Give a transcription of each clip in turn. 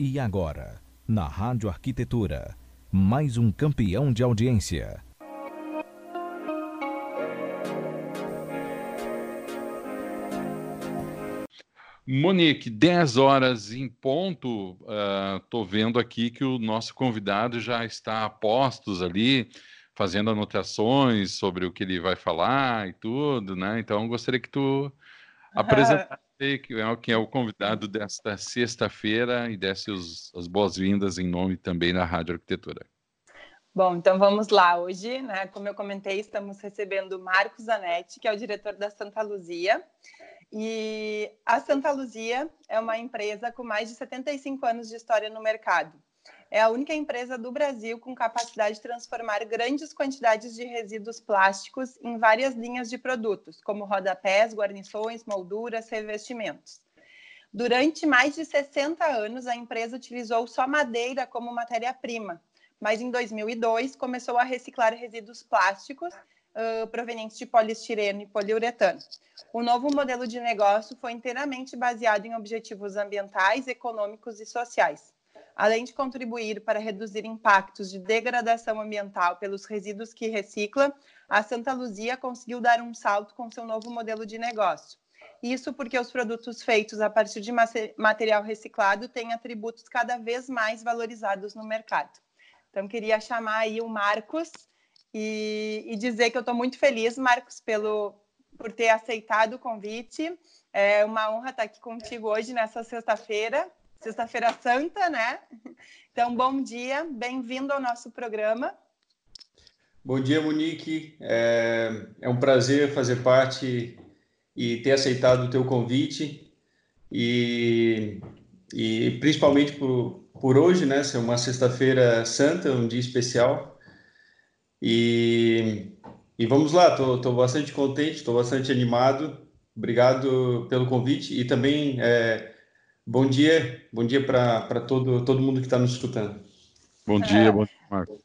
E agora, na Rádio Arquitetura, mais um campeão de audiência. Monique, 10 horas em ponto. Estou uh, vendo aqui que o nosso convidado já está a postos ali, fazendo anotações sobre o que ele vai falar e tudo, né? Então, gostaria que tu apresentasse quem é, quem é o convidado desta sexta-feira e desse os, as boas-vindas em nome também da Rádio Arquitetura. Bom, então vamos lá. Hoje, né, como eu comentei, estamos recebendo Marcos Zanetti, que é o diretor da Santa Luzia. E a Santa Luzia é uma empresa com mais de 75 anos de história no mercado. É a única empresa do Brasil com capacidade de transformar grandes quantidades de resíduos plásticos em várias linhas de produtos, como rodapés, guarnições, molduras, revestimentos. Durante mais de 60 anos, a empresa utilizou só madeira como matéria-prima, mas em 2002 começou a reciclar resíduos plásticos uh, provenientes de poliestireno e poliuretano. O novo modelo de negócio foi inteiramente baseado em objetivos ambientais, econômicos e sociais além de contribuir para reduzir impactos de degradação ambiental pelos resíduos que recicla, a Santa Luzia conseguiu dar um salto com seu novo modelo de negócio. Isso porque os produtos feitos a partir de material reciclado têm atributos cada vez mais valorizados no mercado. Então, queria chamar aí o Marcos e, e dizer que eu estou muito feliz, Marcos, pelo, por ter aceitado o convite. É uma honra estar aqui contigo hoje, nessa sexta-feira, Sexta-feira Santa, né? Então, bom dia, bem-vindo ao nosso programa. Bom dia, Monique. É, é, um prazer fazer parte e ter aceitado o teu convite e, e principalmente por, por hoje, né? Ser uma sexta-feira santa, um dia especial. E, e vamos lá, estou bastante contente, estou bastante animado. Obrigado pelo convite e também é, Bom dia, bom dia para todo, todo mundo que está nos escutando. Bom dia, é. bom dia, Marcos.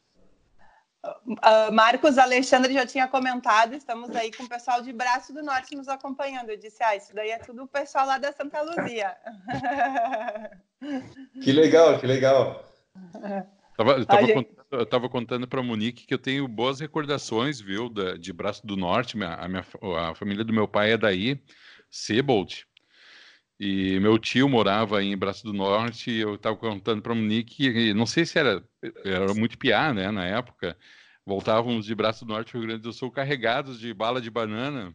Uh, Marcos Alexandre já tinha comentado, estamos aí com o pessoal de Braço do Norte nos acompanhando. Eu disse, ah, isso daí é tudo o pessoal lá da Santa Luzia. Que legal, que legal. Tava, eu estava gente... contando, contando para a Monique que eu tenho boas recordações, viu, da, de Braço do Norte. Minha, a, minha, a família do meu pai é daí, Sebold. E meu tio morava em Braço do Norte, e eu estava contando para o Monique, não sei se era, era muito piá, né, na época, voltávamos de Braço do Norte Rio Grande do Sul carregados de bala de banana.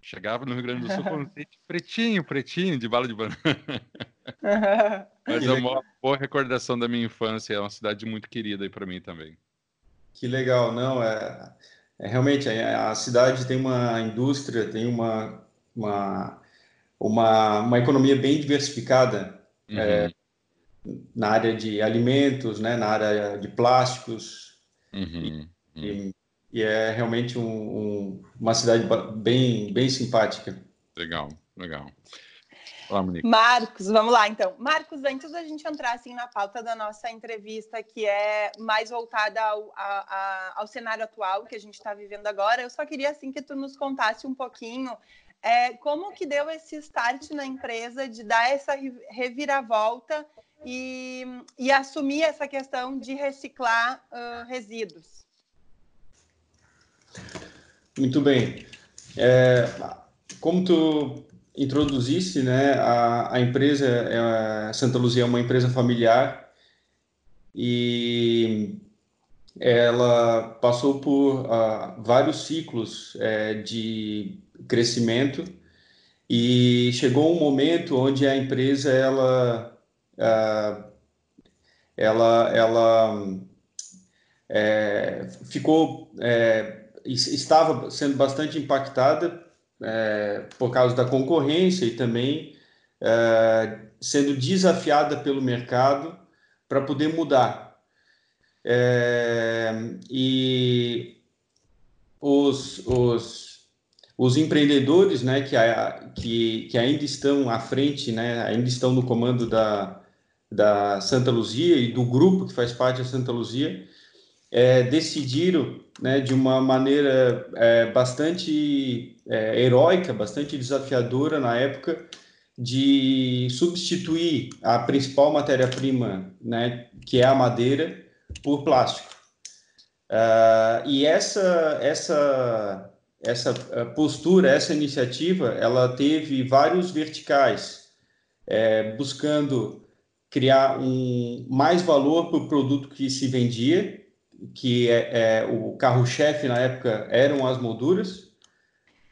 Chegava no Rio Grande do Sul com um pretinho, pretinho de bala de banana. Mas é uma boa recordação da minha infância, é uma cidade muito querida aí para mim também. Que legal, não, é, é realmente a, a cidade tem uma indústria, tem uma, uma uma, uma economia bem diversificada uhum. é, na área de alimentos, né, na área de plásticos. Uhum. E, uhum. e, é realmente um, um, uma cidade bem, bem simpática. Legal, legal. Olá, Marcos, vamos lá então. Marcos, antes da gente entrar assim na pauta da nossa entrevista, que é mais voltada ao, a, a, ao cenário atual que a gente está vivendo agora, eu só queria assim que tu nos contasse um pouquinho é, como que deu esse start na empresa de dar essa reviravolta e, e assumir essa questão de reciclar uh, resíduos? Muito bem. É, como tu introduzisse, né, a, a empresa é, a Santa Luzia é uma empresa familiar e ela passou por uh, vários ciclos é, de crescimento. E chegou um momento onde a empresa ela ela ela é, ficou é, estava sendo bastante impactada é, por causa da concorrência e também é, sendo desafiada pelo mercado para poder mudar. É, e os, os os empreendedores, né, que, que, que ainda estão à frente, né, ainda estão no comando da, da Santa Luzia e do grupo que faz parte da Santa Luzia, é, decidiram, né, de uma maneira é, bastante é, heróica, bastante desafiadora na época, de substituir a principal matéria-prima, né, que é a madeira, por plástico. Uh, e essa, essa, essa postura, essa iniciativa, ela teve vários verticais, é, buscando criar um mais valor para o produto que se vendia, que é, é o carro-chefe na época eram as molduras,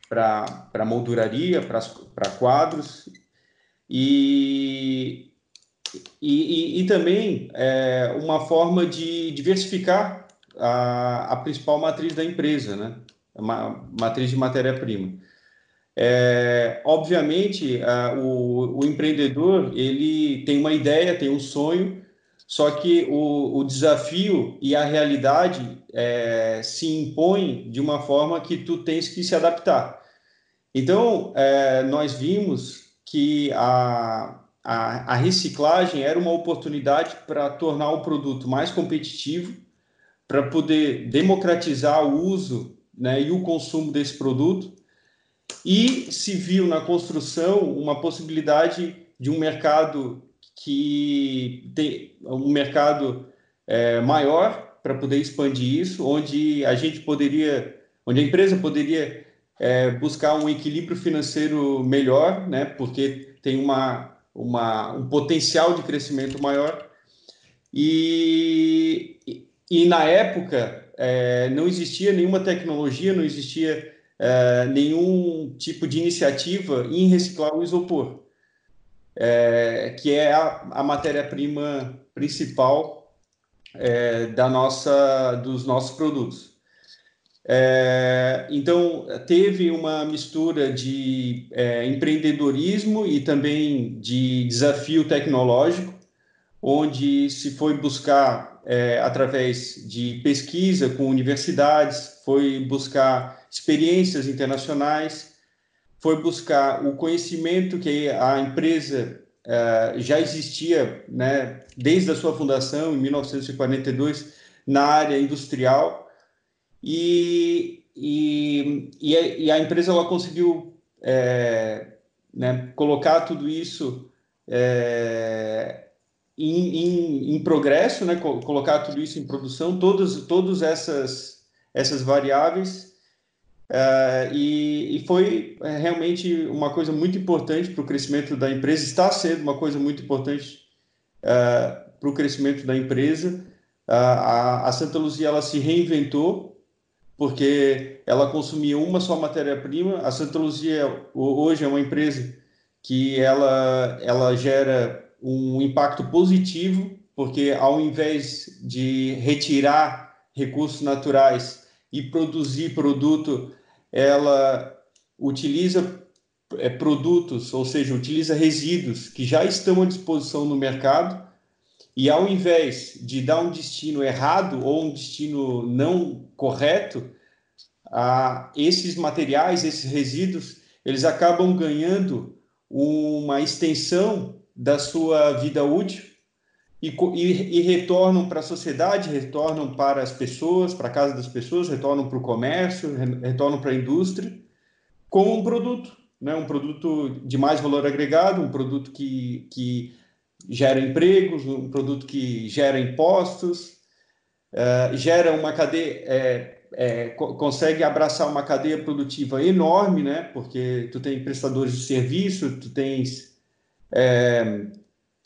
para molduraria, para quadros, e, e, e, também é, uma forma de diversificar a, a principal matriz da empresa, né? Uma matriz de matéria-prima. É, obviamente, a, o, o, empreendedor ele tem uma ideia, tem um sonho, só que o, o desafio e a realidade é, se impõem de uma forma que tu tens que se adaptar. Então, é, nós vimos que a, a, a, reciclagem era uma oportunidade para tornar o produto mais competitivo, para poder democratizar o uso né, e o consumo desse produto, e se viu na construção uma possibilidade de um mercado que tem um mercado é, maior para poder expandir isso, onde a gente poderia, onde a empresa poderia é, buscar um equilíbrio financeiro melhor, né? Porque tem uma, uma, um potencial de crescimento maior. E, e, e na época é, não existia nenhuma tecnologia, não existia é, nenhum tipo de iniciativa em reciclar o isopor, é, que é a, a matéria-prima principal é, da nossa, dos nossos produtos. É, então, teve uma mistura de é, empreendedorismo e também de desafio tecnológico, onde se foi buscar, é, através de pesquisa com universidades, foi buscar experiências internacionais, foi buscar o conhecimento que a empresa é, já existia né, desde a sua fundação, em 1942, na área industrial. E, e, e, a, empresa ela conseguiu é, né, colocar tudo isso é, em, em, em, progresso, né, colocar tudo isso em produção, todas, todas essas, essas variáveis, é, e, e, foi é, realmente uma coisa muito importante para o crescimento da empresa, está sendo uma coisa muito importante é, para o crescimento da empresa. A, a Santa Luzia ela se reinventou porque ela consumia uma só matéria-prima. A Santa Luzia hoje é uma empresa que ela, ela gera um impacto positivo, porque ao invés de retirar recursos naturais e produzir produto, ela utiliza é, produtos, ou seja, utiliza resíduos que já estão à disposição no mercado e ao invés de dar um destino errado ou um destino não correto, a esses materiais, esses resíduos, eles acabam ganhando uma extensão da sua vida útil e, e, e retornam para a sociedade, retornam para as pessoas, para a casa das pessoas, retornam para o comércio, retornam para a indústria, como um produto, né? um produto de mais valor agregado, um produto que, que gera empregos, um produto que gera impostos, uh, gera uma cadeia, é, é, co consegue abraçar uma cadeia produtiva enorme, né? Porque tu tem prestadores de serviço, tu tens é,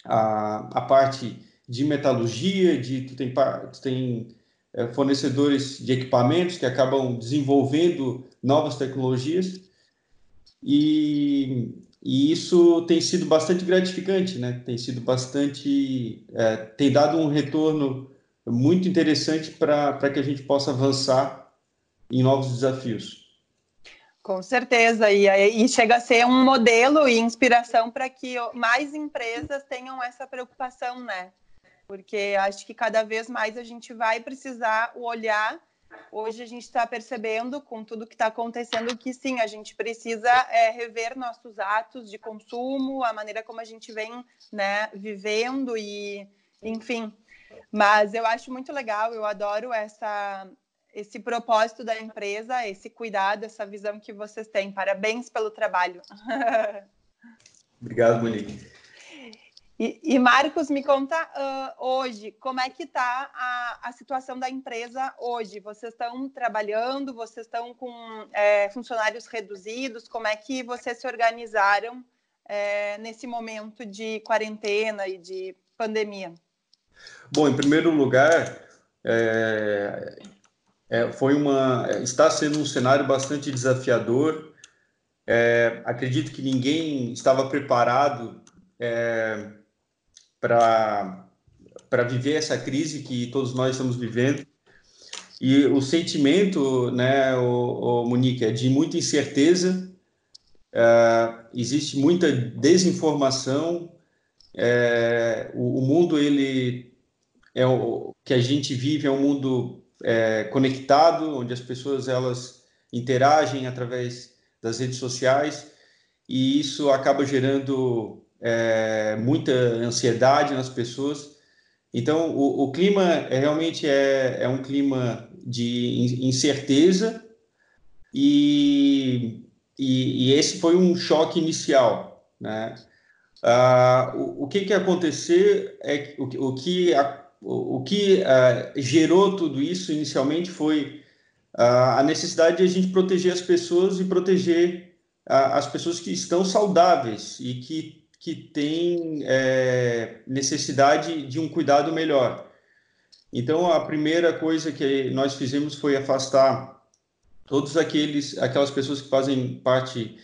a, a parte de metalurgia, de tu tem, tu tem é, fornecedores de equipamentos que acabam desenvolvendo novas tecnologias e e isso tem sido bastante gratificante, né? Tem sido bastante, é, tem dado um retorno muito interessante para que a gente possa avançar em novos desafios. Com certeza, e, e chega a ser um modelo e inspiração para que mais empresas tenham essa preocupação, né? Porque acho que cada vez mais a gente vai precisar olhar hoje a gente está percebendo, com tudo que está acontecendo, que sim, a gente precisa é, rever nossos atos de consumo, a maneira como a gente vem né, vivendo e, enfim. Mas eu acho muito legal, eu adoro essa, esse propósito da empresa, esse cuidado, essa visão que vocês têm. Parabéns pelo trabalho. Obrigado, Monique. E, e, Marcos, me conta uh, hoje, como é que está a, a, situação da empresa hoje? Vocês estão trabalhando, vocês estão com é, funcionários reduzidos, como é que vocês se organizaram é, nesse momento de quarentena e de pandemia? Bom, em primeiro lugar, é, é foi uma, está sendo um cenário bastante desafiador. É, acredito que ninguém estava preparado é, para viver essa crise que todos nós estamos vivendo. E o sentimento, né, o, o Monique, é de muita incerteza, é, existe muita desinformação, é, o, o, mundo ele é o que a gente vive é um mundo é, conectado, onde as pessoas elas interagem através das redes sociais e isso acaba gerando é, muita ansiedade nas pessoas. Então, o, o clima é, realmente é, é um clima de incerteza e, e, e esse foi um choque inicial, né? Ah, o, o, que que acontecer é o, o que a, o, que ah, gerou tudo isso inicialmente foi ah, a necessidade de a gente proteger as pessoas e proteger ah, as pessoas que estão saudáveis e que que tem é, necessidade de um cuidado melhor. Então, a primeira coisa que nós fizemos foi afastar todos aqueles aquelas pessoas que fazem parte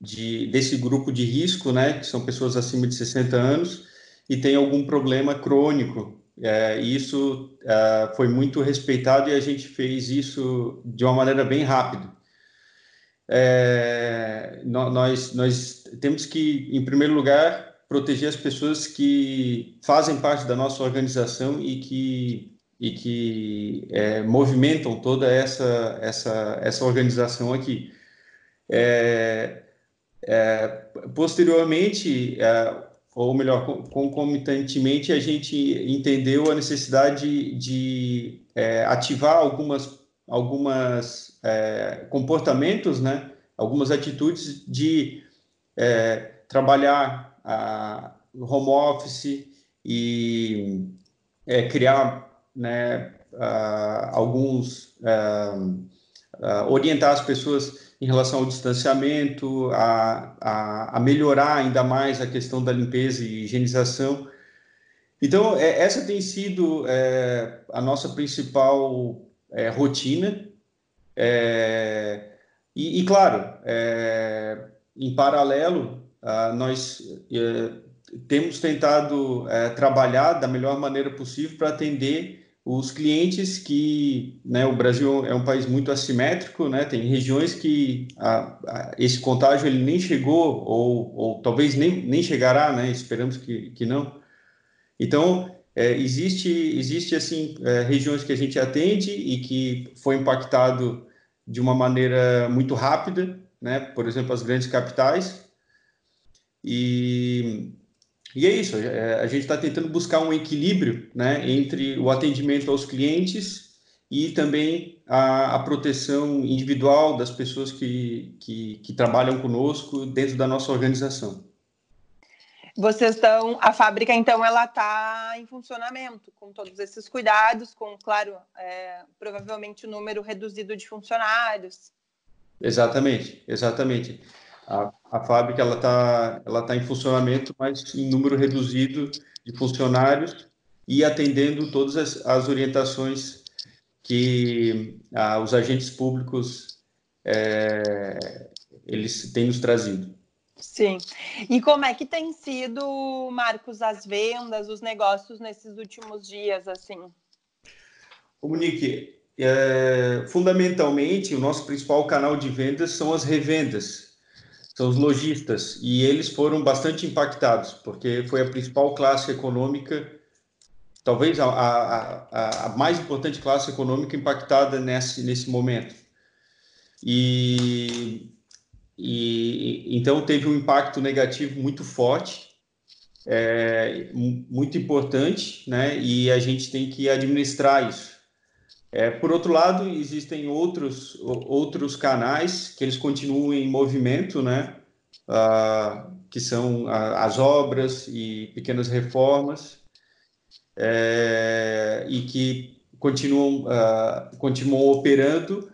de, desse grupo de risco, né, que são pessoas acima de 60 anos e tem algum problema crônico. É, isso é, foi muito respeitado e a gente fez isso de uma maneira bem rápida é, nós, nós temos que, em primeiro lugar, proteger as pessoas que fazem parte da nossa organização e que, e que é, movimentam toda essa, essa, essa organização aqui. É, é, posteriormente, é, ou melhor, concomitantemente, a gente entendeu a necessidade de é, ativar algumas algumas é, comportamentos, né, algumas atitudes de é, trabalhar a home office e é, criar né, alguns a, orientar as pessoas em relação ao distanciamento, a, a, a, melhorar ainda mais a questão da limpeza e higienização. Então, é, essa tem sido é, a nossa principal é, rotina. É, e, e, claro, é, em paralelo, nós é, temos tentado trabalhar da melhor maneira possível para atender os clientes que né, o Brasil é um país muito assimétrico, né, tem regiões que a, a, esse contágio ele nem chegou ou, ou talvez nem, nem chegará, né, esperamos que, que não. Então, é, existe, existe assim, é, regiões que a gente atende e que foi impactado de uma maneira muito rápida, né? Por exemplo, as grandes capitais. E, e é isso, é, a gente está tentando buscar um equilíbrio né, entre o atendimento aos clientes e também a, a proteção individual das pessoas que, que, que trabalham conosco dentro da nossa organização. Vocês estão, a fábrica então ela está em funcionamento com todos esses cuidados, com claro, é, provavelmente o número reduzido de funcionários. Exatamente, exatamente. A, a fábrica ela está ela tá em funcionamento, mas em número reduzido de funcionários e atendendo todas as, as orientações que ah, os agentes públicos é, eles têm nos trazido. Sim. E como é que tem sido, Marcos, as vendas, os negócios nesses últimos dias, assim? Monique, é, fundamentalmente, o nosso principal canal de vendas são as revendas, são os lojistas, e eles foram bastante impactados, porque foi a principal classe econômica, talvez a, a, a mais importante classe econômica impactada nesse, nesse momento. E e então teve um impacto negativo muito forte, é, muito importante, né? E a gente tem que administrar isso. É, por outro lado, existem outros outros canais que eles continuam em movimento, né? Ah, que são as obras e pequenas reformas, é, e que continuam, uh, continuam operando,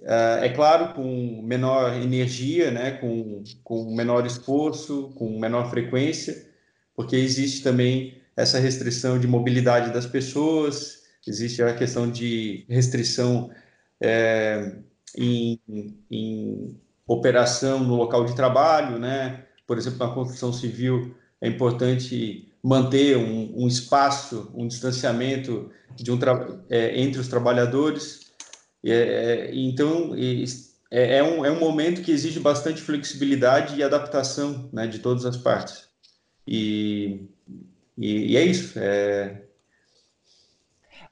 uh, é claro, com menor energia, né, com, com menor esforço, com menor frequência, porque existe também essa restrição de mobilidade das pessoas, existe a questão de restrição é, em, em operação no local de trabalho, né? Por exemplo, na construção civil é importante manter um, um espaço, um distanciamento de um é, entre os trabalhadores. É, é então, é, é, um, é um momento que exige bastante flexibilidade e adaptação né, de todas as partes. E, e, e é isso. É...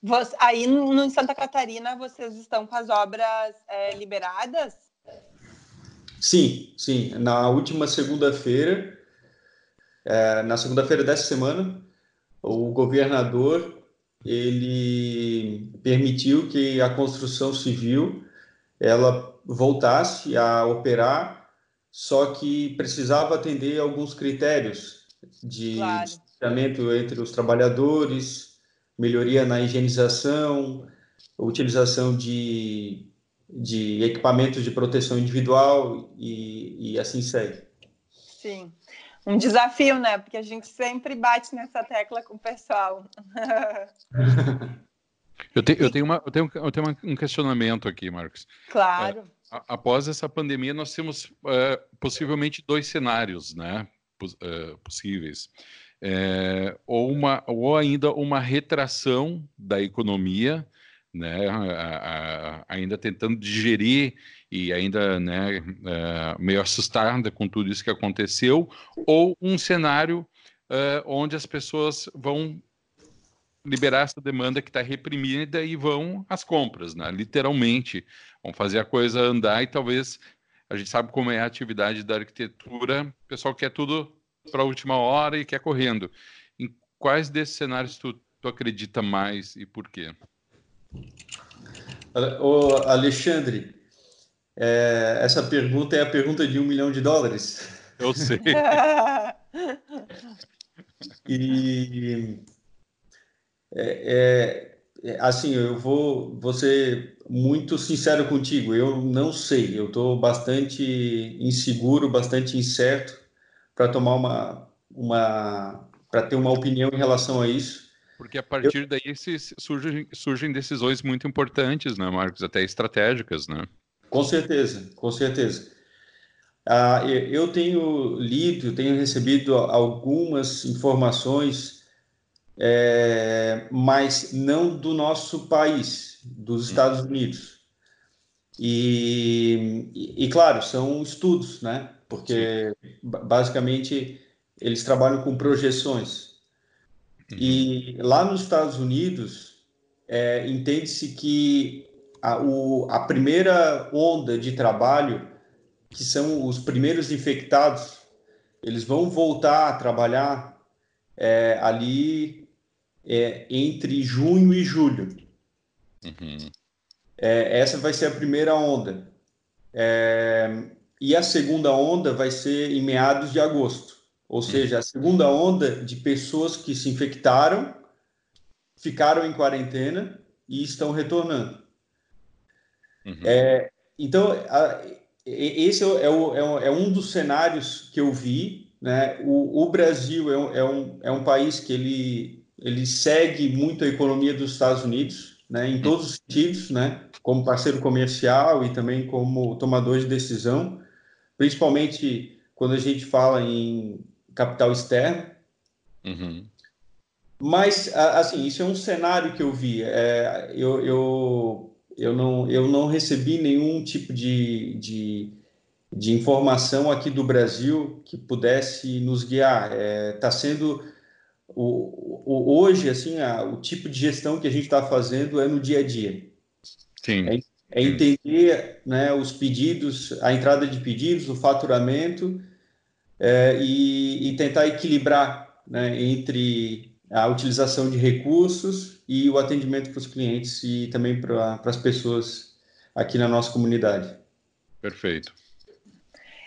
Você, aí no, em Santa Catarina, vocês estão com as obras é, liberadas? Sim, sim. Na última segunda-feira, é, na segunda-feira dessa semana, o governador ele permitiu que a construção civil ela voltasse a operar, só que precisava atender alguns critérios de claro. distanciamento entre os trabalhadores, melhoria na higienização, utilização de de equipamentos de proteção individual e, e assim segue. Sim, um desafio, né? Porque a gente sempre bate nessa tecla com o pessoal. eu, te, eu tenho, uma, eu tenho, eu tenho um questionamento aqui, Marcos. Claro. É, após essa pandemia, nós temos é, possivelmente dois cenários, né? É, possíveis. É, ou, uma, ou ainda uma retração da economia, né, a, a, ainda tentando digerir e ainda né, uh, meio assustada com tudo isso que aconteceu, ou um cenário uh, onde as pessoas vão liberar essa demanda que está reprimida e vão às compras, né, literalmente, vão fazer a coisa andar e talvez a gente sabe como é a atividade da arquitetura, o pessoal quer tudo para a última hora e quer correndo. Em quais desses cenários tu, tu acredita mais e por quê? O Alexandre, é, essa pergunta é a pergunta de um milhão de dólares. Eu sei. e é, é, assim, eu vou, vou ser muito sincero contigo. Eu não sei. Eu estou bastante inseguro, bastante incerto para tomar uma, uma para ter uma opinião em relação a isso. Porque a partir eu... daí surgem, surgem decisões muito importantes, né, Marcos? Até estratégicas, né? Com certeza, com certeza. Ah, eu tenho lido, tenho recebido algumas informações, é, mas não do nosso país, dos hum. Estados Unidos. E, e, e, claro, são estudos, né? Porque basicamente eles trabalham com projeções. E lá nos Estados Unidos, é, entende-se que a, o, a primeira onda de trabalho, que são os primeiros infectados, eles vão voltar a trabalhar é, ali é, entre junho e julho. Uhum. É, essa vai ser a primeira onda. É, e a segunda onda vai ser em meados de agosto. Ou seja, a segunda onda de pessoas que se infectaram, ficaram em quarentena e estão retornando. Uhum. É, então, a, esse é, o, é, o, é, um dos cenários que eu vi. Né? O, o Brasil é um, é, um, é um país que ele, ele segue muito a economia dos Estados Unidos, né? em todos os sentidos, né? como parceiro comercial e também como tomador de decisão, principalmente quando a gente fala em capital externo. Uhum. Mas, assim, isso é um cenário que eu vi. É, eu, eu, eu, não, eu não recebi nenhum tipo de, de, de informação aqui do Brasil que pudesse nos guiar. Está é, tá sendo... O, o, hoje, assim, a, o tipo de gestão que a gente está fazendo é no dia a dia. Sim. É, é entender né, os pedidos, a entrada de pedidos, o faturamento é, e, e, tentar equilibrar né, entre a utilização de recursos e o atendimento para os clientes e também para as pessoas aqui na nossa comunidade. Perfeito.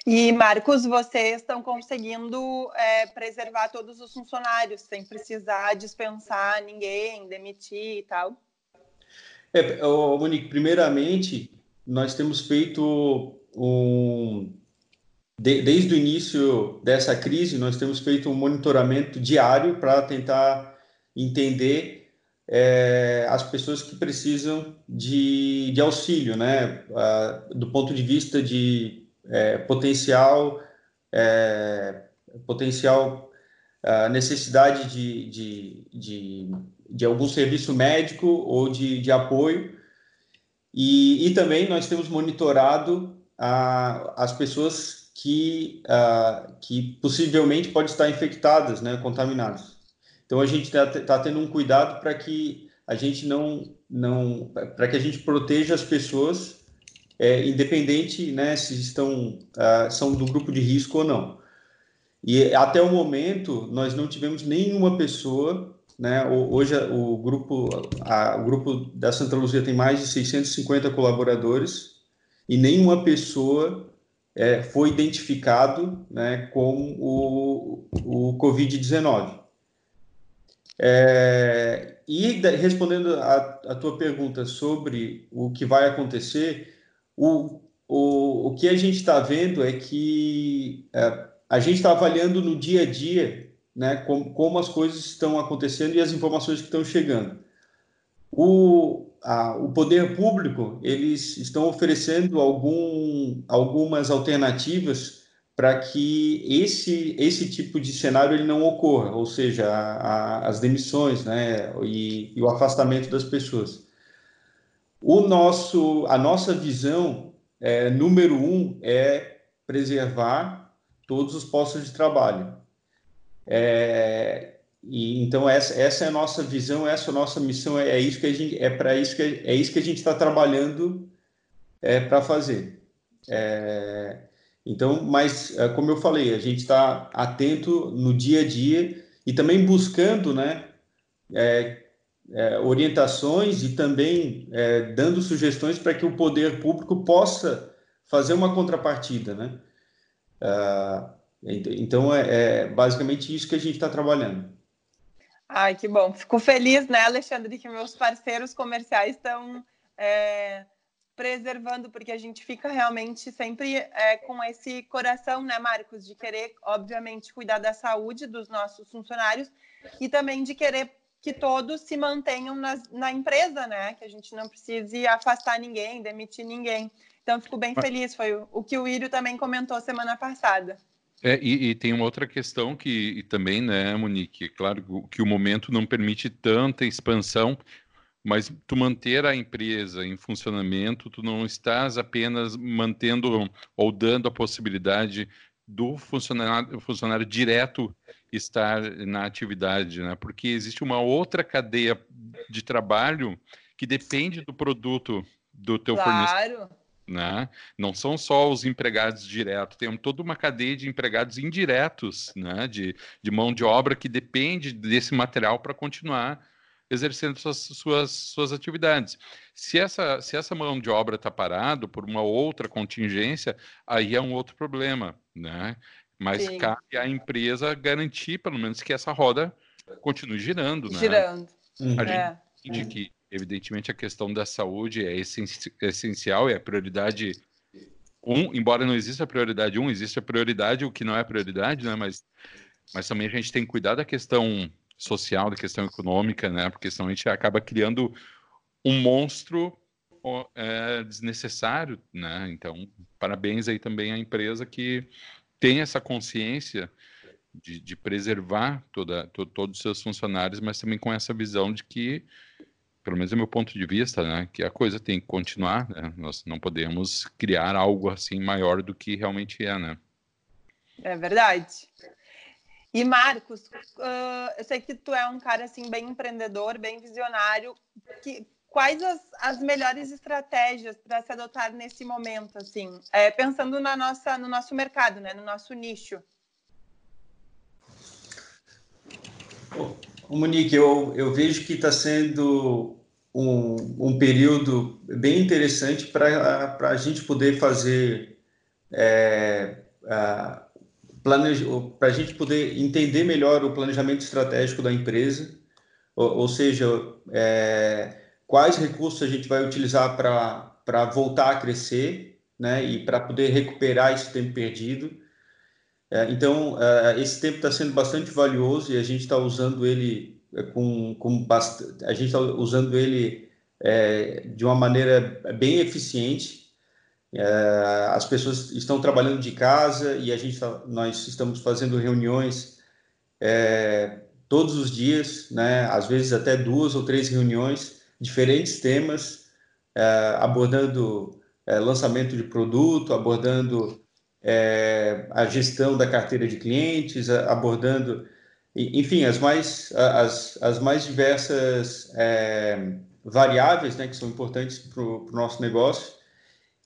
E, Marcos, vocês estão conseguindo é, preservar todos os funcionários sem precisar dispensar ninguém, demitir e tal? É, Monique, primeiramente, nós temos feito um. De, desde o início dessa crise, nós temos feito um monitoramento diário para tentar entender é, as pessoas que precisam de, de auxílio, né? Do ponto de vista de é, potencial, é, potencial necessidade de, de, de, de, algum serviço médico ou de, de apoio. E, e também nós temos monitorado a, as pessoas que, uh, que possivelmente podem estar infectadas, né, contaminadas. Então a gente está tá tendo um cuidado para que a gente não, não para que a gente proteja as pessoas, é, independente, né, se estão uh, são do grupo de risco ou não. E até o momento nós não tivemos nenhuma pessoa né? Hoje o grupo, a, o grupo da Santa Luzia tem mais de 650 colaboradores e nenhuma pessoa é, foi identificado né, com o, o Covid-19. É, e respondendo a, tua pergunta sobre o que vai acontecer, o, o, o que a gente está vendo é que é, a gente está avaliando no dia a dia né, como, como as coisas estão acontecendo e as informações que estão chegando. O, a, o poder público, eles estão oferecendo algum, algumas alternativas para que esse, esse tipo de cenário ele não ocorra, ou seja, a, a, as demissões né, e, e o afastamento das pessoas. O nosso, a nossa visão, é, número um, é preservar todos os postos de trabalho. É, e então essa, essa é a nossa visão, essa é a nossa missão, é, é isso que a gente é para isso que é isso que a gente está trabalhando é, para fazer. É, então, mas é, como eu falei, a gente está atento no dia a dia e também buscando, né, é, é, orientações e também dando sugestões para que o poder público possa fazer uma contrapartida, né? Uh, então, é, é basicamente isso que a gente está trabalhando. Ai, que bom. Fico feliz, né, Alexandre, que meus parceiros comerciais estão é, preservando, porque a gente fica realmente sempre é, com esse coração, né, Marcos, de querer, obviamente, cuidar da saúde dos nossos funcionários e também de querer que todos se mantenham na, na empresa, né? Que a gente não precise afastar ninguém, demitir ninguém. Então, fico bem feliz. Foi o, o que o Írio também comentou semana passada. É, e, e, tem uma outra questão que também, né, Monique, claro que o momento não permite tanta expansão, mas tu manter a empresa em funcionamento, tu não estás apenas mantendo ou dando a possibilidade do funcionário, funcionário direto estar na atividade, né? Porque existe uma outra cadeia de trabalho que depende do produto do teu claro. fornecedor né? Não são só os empregados diretos, tem toda uma cadeia de empregados indiretos, né? De, de mão de obra que depende desse material para continuar exercendo suas, suas, suas atividades. Se essa, se essa mão de obra está parada por uma outra contingência, aí é um outro problema, né? Mas Sim. cabe à empresa garantir, pelo menos, que essa roda continue girando, né? Girando. A gente é. entende que Evidentemente, a questão da saúde é essencial, é a prioridade um, embora não exista a prioridade um, existe a prioridade o que não é prioridade, né? Mas, mas também a gente tem que cuidar da questão social, da questão econômica, né? Porque senão a gente acaba criando um monstro é, desnecessário, né? Então, parabéns aí também à empresa que tem essa consciência de, de preservar toda, to, todos os seus funcionários, mas também com essa visão de que pelo menos é meu ponto de vista, né, que a coisa tem que continuar, né? nós não podemos criar algo assim maior do que realmente é, né? É verdade. E Marcos, uh, eu sei que tu é um cara assim bem empreendedor, bem visionário. Que, quais as, as melhores estratégias para se adotar nesse momento, assim, é, pensando na nossa, no nosso mercado, né, no nosso nicho? Monique, eu, eu vejo que está sendo um, um período bem interessante para a gente poder fazer é, para a gente poder entender melhor o planejamento estratégico da empresa, ou, ou seja, é, quais recursos a gente vai utilizar para voltar a crescer, né, e para poder recuperar esse tempo perdido. É, então, é, esse tempo está sendo bastante valioso e a gente está usando ele com, com bastante, a gente está usando ele é, de uma maneira bem eficiente. É, as pessoas estão trabalhando de casa e a gente tá, nós estamos fazendo reuniões é, todos os dias, né? Às vezes até duas ou três reuniões, diferentes temas, é, abordando é, lançamento de produto, abordando é, a gestão da carteira de clientes, abordando, enfim, as mais as, as mais diversas é, variáveis, né, que são importantes para o nosso negócio.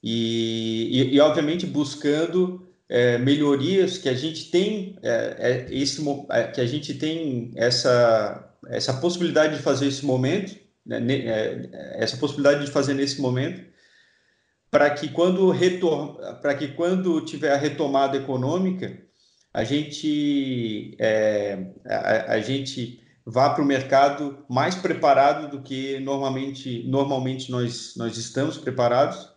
E, e, e obviamente, buscando é, melhorias que a gente tem é, é esse é, que a gente tem essa essa possibilidade de fazer esse momento né, é, essa possibilidade de fazer nesse momento para que quando retor para que quando tiver a retomada econômica a gente é, a, a, gente vá para o mercado mais preparado do que normalmente normalmente nós nós estamos preparados.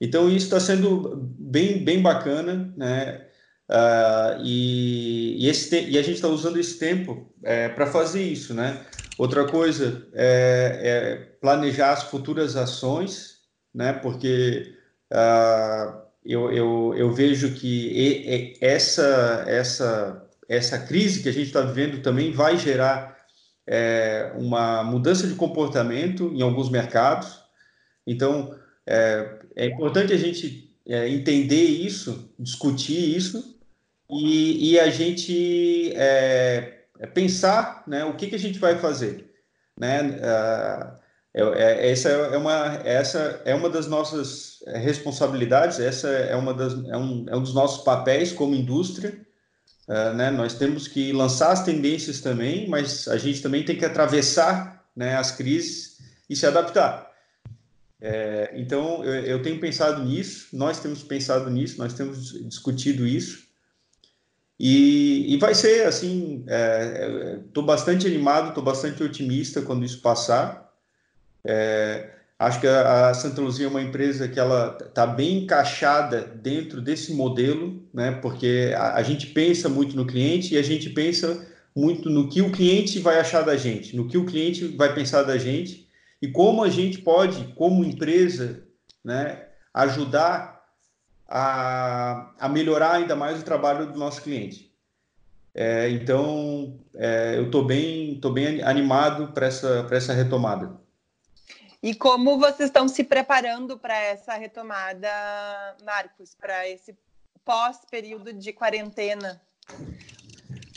Então isso está sendo bem bem bacana né? Uh, e, e, esse e a gente está usando esse tempo é, para fazer isso né? Outra coisa é, é, planejar as futuras ações né porque uh, eu, eu, eu vejo que essa essa essa crise que a gente está vivendo também vai gerar é, uma mudança de comportamento em alguns mercados. Então, é, é importante a gente é, entender isso, discutir isso e, e a gente é, é pensar né, o que, que a gente vai fazer. Né? É, essa é uma essa é uma das nossas responsabilidades essa é uma das é um, é um dos nossos papéis como indústria Uh, né? Nós temos que lançar as tendências também, mas a gente também tem que atravessar né, as crises e se adaptar. É, então, eu, eu, tenho pensado nisso, nós temos pensado nisso, nós temos discutido isso. E, e vai ser assim: estou é, bastante animado, estou bastante otimista quando isso passar. É, Acho que a, a Santa Luzia é uma empresa que ela está bem encaixada dentro desse modelo, né? Porque a, a, gente pensa muito no cliente e a gente pensa muito no que o cliente vai achar da gente, no que o cliente vai pensar da gente e como a gente pode, como empresa, né, ajudar a, a melhorar ainda mais o trabalho do nosso cliente. É, então, é, eu estou bem, tô bem animado para essa, essa retomada. E como vocês estão se preparando para essa retomada, Marcos, para esse pós-período de quarentena?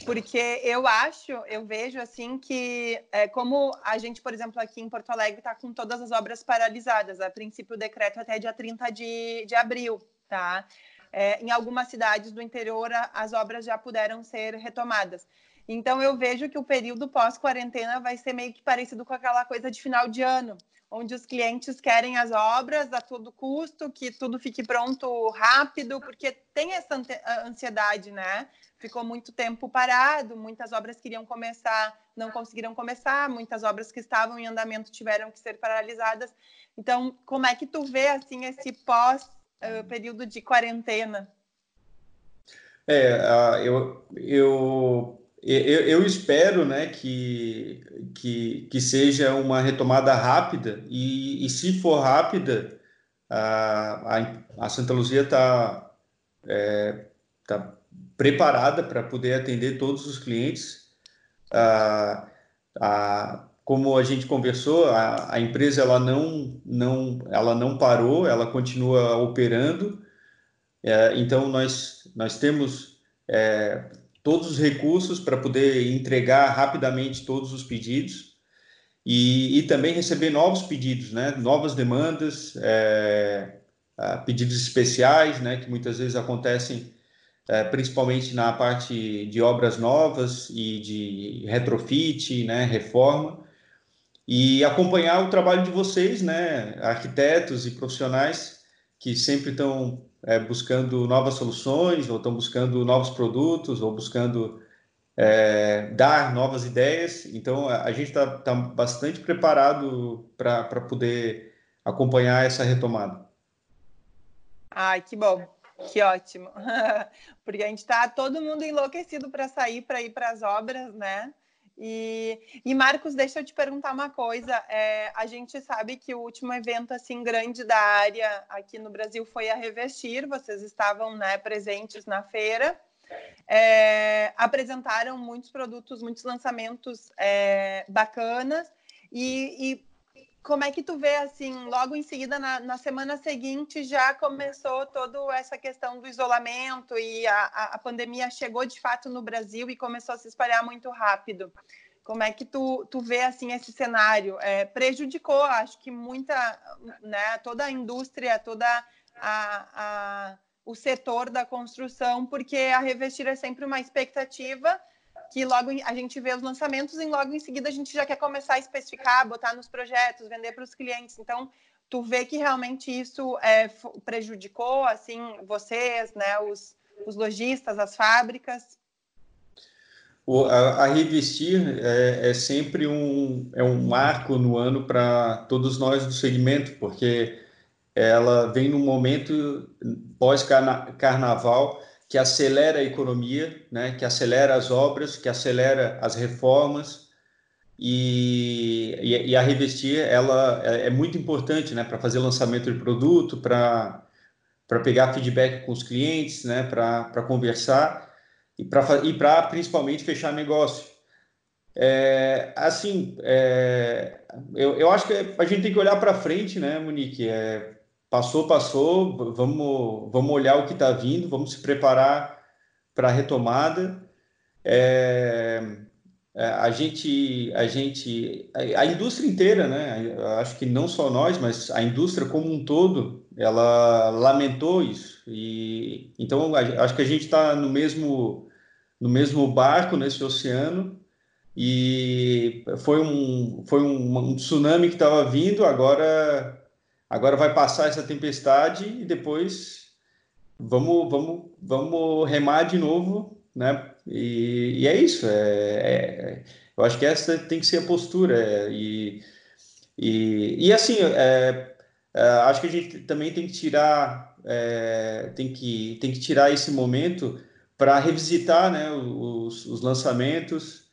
Porque eu acho, eu vejo assim que, é, como a gente, por exemplo, aqui em Porto Alegre está com todas as obras paralisadas, a princípio o decreto até dia 30 de, de abril, tá? É, em algumas cidades do interior, as obras já puderam ser retomadas. Então, eu vejo que o período pós-quarentena vai ser meio que parecido com aquela coisa de final de ano, onde os clientes querem as obras a todo custo, que tudo fique pronto rápido, porque tem essa ansiedade, né? Ficou muito tempo parado, muitas obras queriam começar, não conseguiram começar, muitas obras que estavam em andamento tiveram que ser paralisadas. Então, como é que tu vê assim esse pós uh, período de quarentena? É, uh, eu, eu eu, eu, espero né, que, que, que seja uma retomada rápida e, e se for rápida, a, a, Santa Luzia está é, tá preparada para poder atender todos os clientes. A, a, como a gente conversou, a, a empresa ela não, não, ela não parou, ela continua operando. É, então, nós, nós temos é, todos os recursos para poder entregar rapidamente todos os pedidos e, e também receber novos pedidos, né? novas demandas, é, pedidos especiais, né? que muitas vezes acontecem é, principalmente na parte de obras novas e de retrofit, né? reforma, e acompanhar o trabalho de vocês, né? arquitetos e profissionais que sempre estão é, buscando novas soluções, ou estão buscando novos produtos, ou buscando é, dar novas ideias. Então, a, gente está tá bastante preparado para poder acompanhar essa retomada. Ai, que bom. Que ótimo. Porque a gente está todo mundo enlouquecido para sair, para ir para as obras, né? E, e, Marcos, deixa eu te perguntar uma coisa. É, a gente sabe que o último evento assim grande da área aqui no Brasil foi a Revestir. Vocês estavam né, presentes na feira. É, apresentaram muitos produtos, muitos lançamentos é, bacanas. E, e como é que tu vê assim, logo em seguida, na, na, semana seguinte, já começou toda essa questão do isolamento e a, a, pandemia chegou de fato no Brasil e começou a se espalhar muito rápido. Como é que tu, tu vê assim esse cenário? É, prejudicou, acho que muita, né, toda a indústria, toda a, a, o setor da construção, porque a revestir é sempre uma expectativa que logo a gente vê os lançamentos e logo em seguida a gente já quer começar a especificar, botar nos projetos, vender para os clientes. Então, tu vê que realmente isso é, prejudicou assim vocês, né, os, os lojistas, as fábricas? O, a, a, Revestir é, é, sempre um, é um marco no ano para todos nós do segmento, porque ela vem num momento pós-carnaval que acelera a economia, né, que acelera as obras, que acelera as reformas e, e, e a Revestir ela é, é muito importante, né, para fazer lançamento de produto, para para pegar feedback com os clientes, né, para conversar e para e para principalmente fechar negócio. É, assim, é, eu, eu acho que a gente tem que olhar para frente, né, Monique? É, passou, passou, vamos, vamos olhar o que está vindo, vamos se preparar para a retomada. É, é, a gente, a gente, a, a, indústria inteira, né? Acho que não só nós, mas a indústria como um todo, ela lamentou isso. E então acho que a gente está no mesmo, no mesmo barco nesse oceano. E foi um, foi um, um tsunami que estava vindo. Agora Agora vai passar essa tempestade e depois vamos, vamos, vamos remar de novo, né? E, e é isso. É, é, eu acho que essa tem que ser a postura. É, e, e, e assim, é, é, acho que a gente também tem que tirar, é, tem que, tem que tirar esse momento para revisitar, né, os, os lançamentos,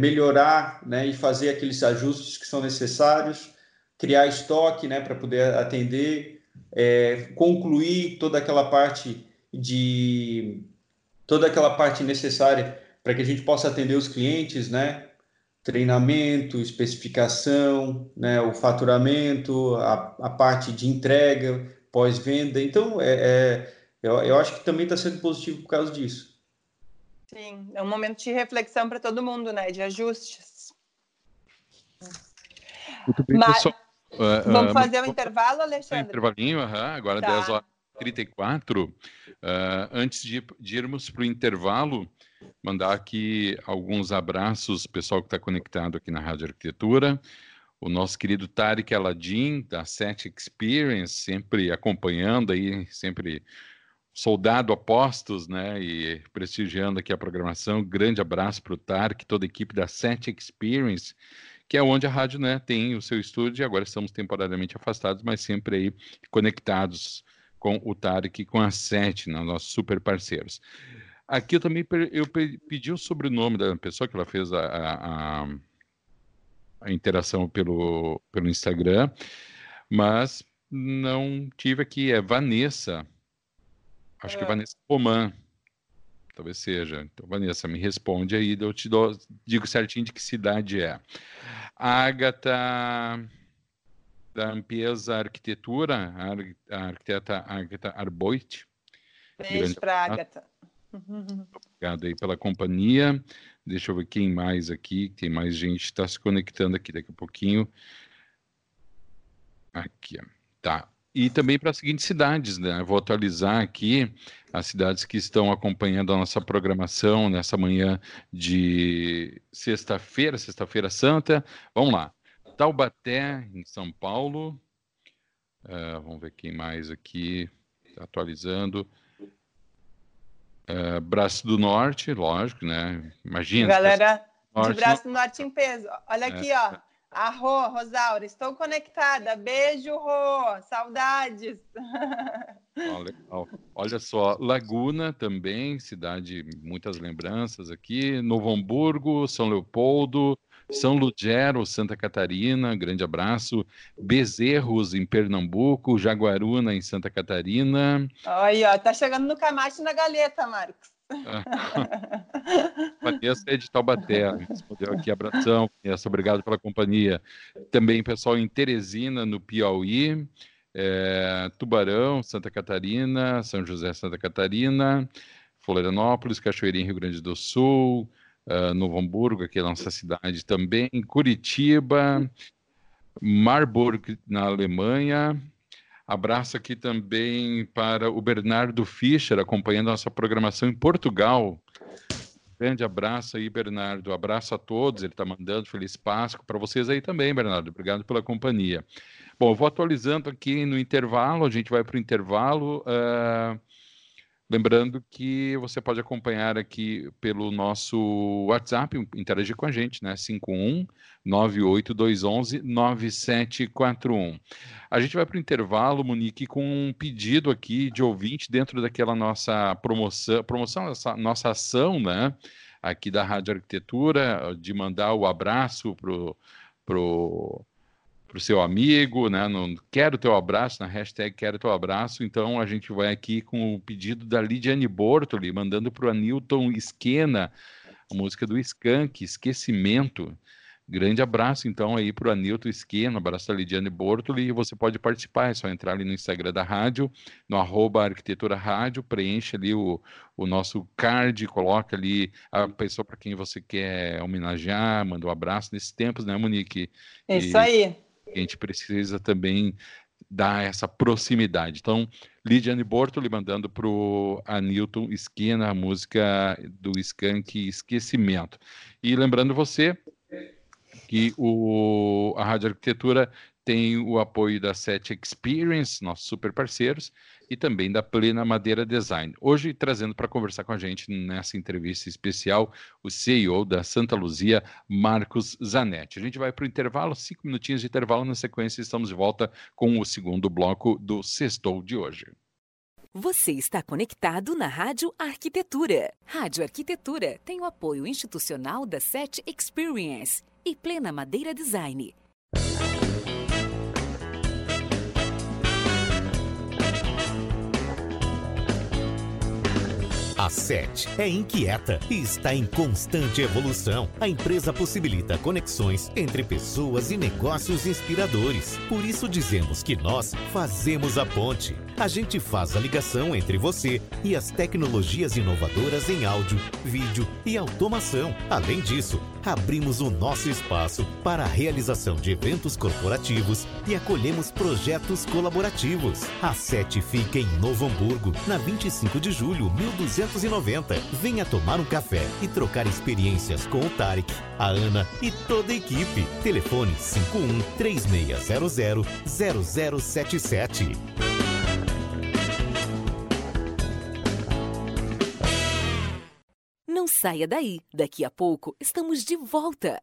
melhorar, né, e fazer aqueles ajustes que são necessários criar estoque né, para poder atender, é, concluir toda aquela parte de toda aquela parte necessária para que a gente possa atender os clientes, né? Treinamento, especificação, né? o faturamento, a, a parte de entrega, pós-venda. Então, é, é eu, eu acho que também está sendo positivo por causa disso. Sim, é um momento de reflexão para todo mundo, né? De ajustes. Muito bem, Mas... pessoal. Uh, Vamos fazer um intervalo, Alexandre? Um intervalinho, uhum, agora tá. 10 horas e 34. Uh, antes de, de irmos para o intervalo, mandar aqui alguns abraços, pessoal que está conectado aqui na Rádio Arquitetura. O nosso querido Tarek Aladim, da Set Experience, sempre acompanhando aí, sempre soldado a postos, né, e prestigiando aqui a programação. Grande abraço para o Tarek, toda a equipe da Set Experience, que é onde a rádio né, tem o seu estúdio, e agora estamos temporariamente afastados, mas sempre aí conectados com o Tarek e com a Sete, né, nossos super parceiros. Aqui eu também eu pedi o sobrenome da pessoa que ela fez a, a, a interação pelo, pelo Instagram, mas não tive aqui, é Vanessa, acho é. que é Vanessa Roman, talvez seja. Então, Vanessa, me responde aí, eu te dou, digo certinho de que cidade é. Agatha da Ampiesa Arquitetura, a arquiteta Agatha Arboit. Beijo para Agatha. Obrigado aí pela companhia. Deixa eu ver quem mais aqui. Tem mais gente está se conectando aqui daqui a pouquinho. Aqui, tá. E também para as seguintes cidades, né? vou atualizar aqui as cidades que estão acompanhando a nossa programação nessa manhã de sexta-feira, sexta-feira santa. Vamos lá. Taubaté, em São Paulo. Uh, vamos ver quem mais aqui. atualizando. É, Braço do Norte, lógico, né? Imagina. Galera de Braço do Norte em peso. Olha é. aqui, ó. A Rô, Rosaura, estou conectada. Beijo, Rô. Saudades. Olha, olha só, Laguna também, cidade, muitas lembranças aqui. Novo Hamburgo, São Leopoldo, são Lugero, Santa Catarina, grande abraço. Bezerros, em Pernambuco. Jaguaruna, em Santa Catarina. Olha, tá chegando no Camacho na Galeta, Marcos. Vanessa é de Taubaté, respondeu aqui, abração, Vanessa, obrigado pela companhia. Também pessoal em Teresina, no Piauí, é, Tubarão, Santa Catarina, São José, Santa Catarina, Florianópolis, Cachoeirinha, Rio Grande do Sul, uh, Novo Hamburgo, aqui é nossa cidade também, Curitiba, Marburg, na Alemanha, Abraço aqui também para o Bernardo Fischer, acompanhando nossa programação em Portugal. Grande abraço aí, Bernardo. Abraço a todos. Ele está mandando feliz Páscoa para vocês aí também, Bernardo. Obrigado pela companhia. Bom, eu vou atualizando aqui no intervalo. A gente vai para o intervalo. Uh, Lembrando que você pode acompanhar aqui pelo nosso WhatsApp, interagir com a gente, né? 51 98211 9741. A gente vai para o intervalo, Monique, com um pedido aqui de ouvinte dentro daquela nossa promoção, promoção, nossa, nossa ação, né? Aqui da Rádio Arquitetura, de mandar o abraço pro, pro para o seu amigo, né? No quero teu abraço, na hashtag quero teu abraço. Então a gente vai aqui com o pedido da Lidiane Bortoli, mandando para o Anilton Esquena, a música do Skank, Esquecimento. Grande abraço, então, aí para o Anilton Esquena, abraço da Lidiane Bortoli, e você pode participar, é só entrar ali no Instagram da rádio, no arroba arquitetura rádio, preenche ali o, o nosso card, coloca ali a pessoa para quem você quer homenagear, manda um abraço nesses tempos, né, Monique? É isso e... aí a gente precisa também dar essa proximidade. Então, Lidiane Bortoli mandando para o Anilton Esquina a música do Skank Esquecimento. E lembrando você que o, a Rádio Arquitetura tem o apoio da Set Experience, nossos super parceiros, e também da Plena Madeira Design. Hoje, trazendo para conversar com a gente nessa entrevista especial, o CEO da Santa Luzia, Marcos Zanetti. A gente vai para o intervalo, cinco minutinhos de intervalo, na sequência estamos de volta com o segundo bloco do Sextou de hoje. Você está conectado na Rádio Arquitetura. Rádio Arquitetura tem o apoio institucional da Set Experience e Plena Madeira Design. A SET é inquieta e está em constante evolução. A empresa possibilita conexões entre pessoas e negócios inspiradores. Por isso dizemos que nós fazemos a ponte. A gente faz a ligação entre você e as tecnologias inovadoras em áudio, vídeo e automação. Além disso, abrimos o nosso espaço para a realização de eventos corporativos e acolhemos projetos colaborativos. A SET fica em Novo Hamburgo, na 25 de julho, 1290. Venha tomar um café e trocar experiências com o Tarek, a Ana e toda a equipe. Telefone 51 3600 0077. Não saia daí, daqui a pouco estamos de volta.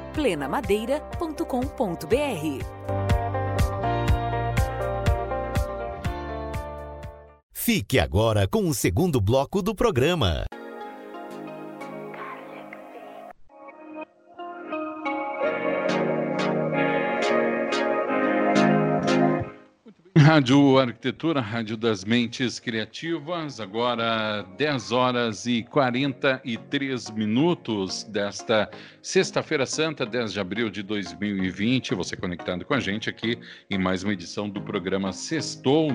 plenamadeira.com.br. Fique agora com o segundo bloco do programa. Rádio Arquitetura, Rádio das Mentes Criativas, agora 10 horas e 43 minutos desta Sexta-feira Santa, 10 de abril de 2020. Você conectado com a gente aqui em mais uma edição do programa Sextou.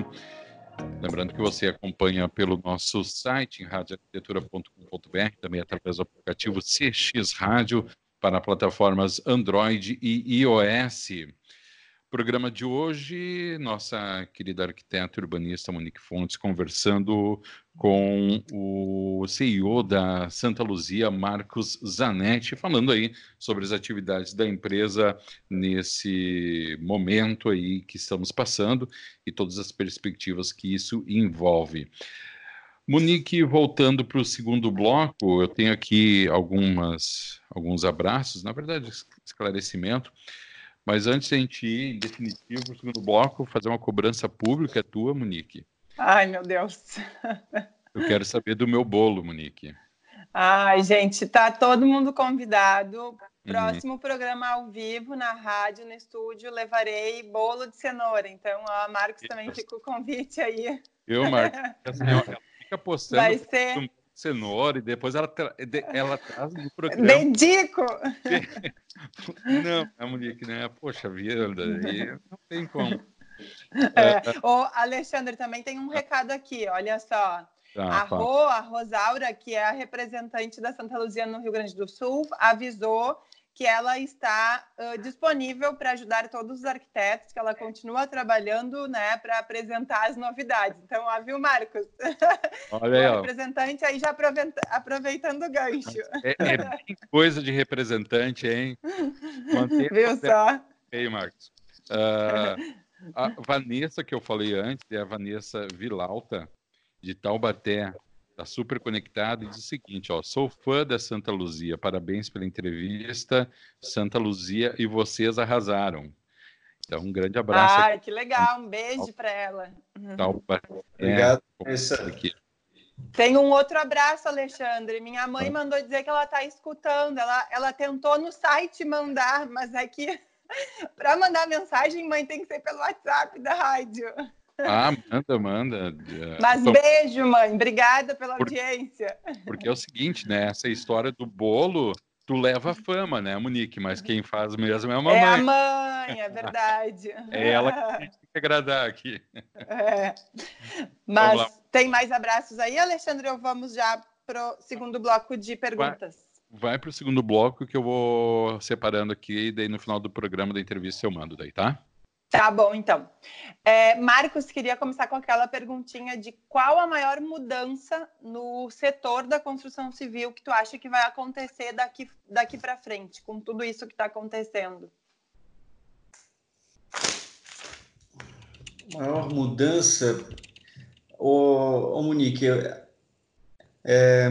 Lembrando que você acompanha pelo nosso site, radioarquitetura.com.br, também através do aplicativo CX Rádio para plataformas Android e iOS. Programa de hoje, nossa querida arquiteta urbanista Monique Fontes conversando com o CEO da Santa Luzia, Marcos Zanetti, falando aí sobre as atividades da empresa nesse momento aí que estamos passando e todas as perspectivas que isso envolve. Monique, voltando para o segundo bloco, eu tenho aqui algumas, alguns abraços, na verdade, esclarecimento. Mas antes de a gente ir, em definitivo, para o segundo bloco, fazer uma cobrança pública é tua, Monique. Ai, meu Deus. Eu quero saber do meu bolo, Monique. Ai, gente, tá todo mundo convidado. Uhum. Próximo uhum. programa ao vivo, na rádio, no estúdio, levarei bolo de cenoura. Então, ó, Marcos também fica o convite aí. Eu, Marcos, ela fica postando. Vai ser cenoura e depois ela, ela traz no programa. Bendico! Não, a mulher que né? Poxa vida, não tem como. É, o Alexandre também tem um recado aqui, olha só. Tá, a Rô, a Rosaura, que é a representante da Santa Luzia no Rio Grande do Sul, avisou que ela está uh, disponível para ajudar todos os arquitetos, que ela continua trabalhando né, para apresentar as novidades. Então, ó, viu, Marcos? Olha aí, o representante aí já aproveita, aproveitando o gancho. É, é bem coisa de representante, hein? Manter viu só? Ei, Marcos. Uh, a Vanessa, que eu falei antes, é a Vanessa Vilauta, de Taubaté, Está super conectado e diz o seguinte: ó, sou fã da Santa Luzia, parabéns pela entrevista, Santa Luzia, e vocês arrasaram. Então, um grande abraço. Ah, que legal, um beijo para ela. Tá, Obrigado. É, Tem um outro abraço, Alexandre. Minha mãe mandou dizer que ela está escutando. Ela, ela tentou no site mandar, mas é que para mandar mensagem, mãe, tem que ser pelo WhatsApp da rádio. Ah, manda, manda. Mas então, beijo, mãe. Obrigada pela audiência. Porque é o seguinte, né? Essa história do bolo, tu leva fama, né, Monique? Mas quem faz mesmo é a mamãe. É a mãe, é verdade. é ela que tem que agradar aqui. É. Mas tem mais abraços aí, Alexandre? Ou vamos já para o segundo bloco de perguntas? Vai, vai para o segundo bloco que eu vou separando aqui e daí no final do programa da entrevista eu mando daí, tá? Tá bom, então. É, Marcos, queria começar com aquela perguntinha de qual a maior mudança no setor da construção civil que tu acha que vai acontecer daqui, daqui para frente, com tudo isso que está acontecendo? Maior mudança, ô, ô Monique, é,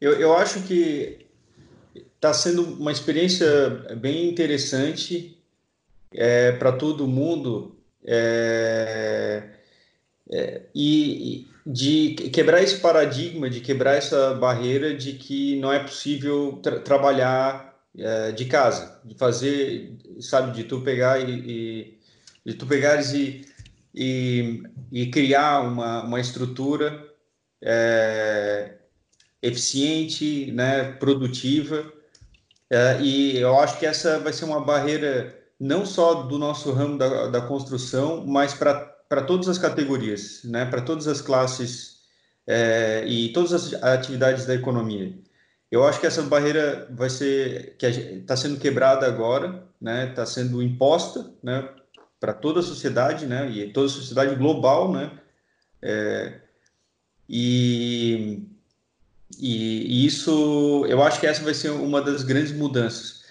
eu, eu acho que está sendo uma experiência bem interessante é, para todo mundo é, é, e de quebrar esse paradigma, de quebrar essa barreira de que não é possível tra trabalhar é, de casa, de fazer, sabe, de tu pegar e, e de tu pegares e, e, e criar uma, uma estrutura é, eficiente, né, produtiva. É, e eu acho que essa vai ser uma barreira não só do nosso ramo da, da construção, mas para todas as categorias, né? para todas as classes é, e todas as atividades da economia. Eu acho que essa barreira vai ser que está sendo quebrada agora, né? Está sendo imposta, né? Para toda a sociedade, né? E toda a sociedade global, né? É, e, e, e, isso, eu acho que essa vai ser uma das grandes mudanças.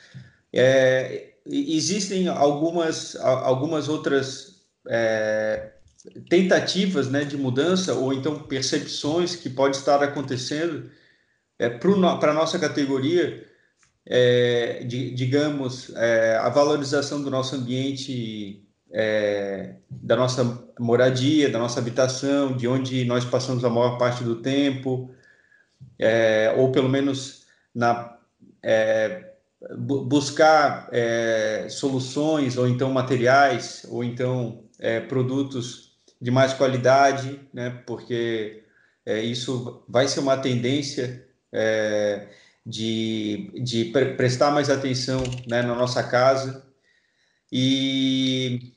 É, existem algumas, algumas outras é, tentativas né, de mudança ou então percepções que pode estar acontecendo é, para a nossa categoria, é, de, digamos, é, a valorização do nosso ambiente, é, da nossa moradia, da nossa habitação, de onde nós passamos a maior parte do tempo, é, ou pelo menos na é, buscar é, soluções ou então materiais ou então é, produtos de mais qualidade, né? Porque é, isso vai ser uma tendência é, de, de pre prestar mais atenção né, na nossa casa. E,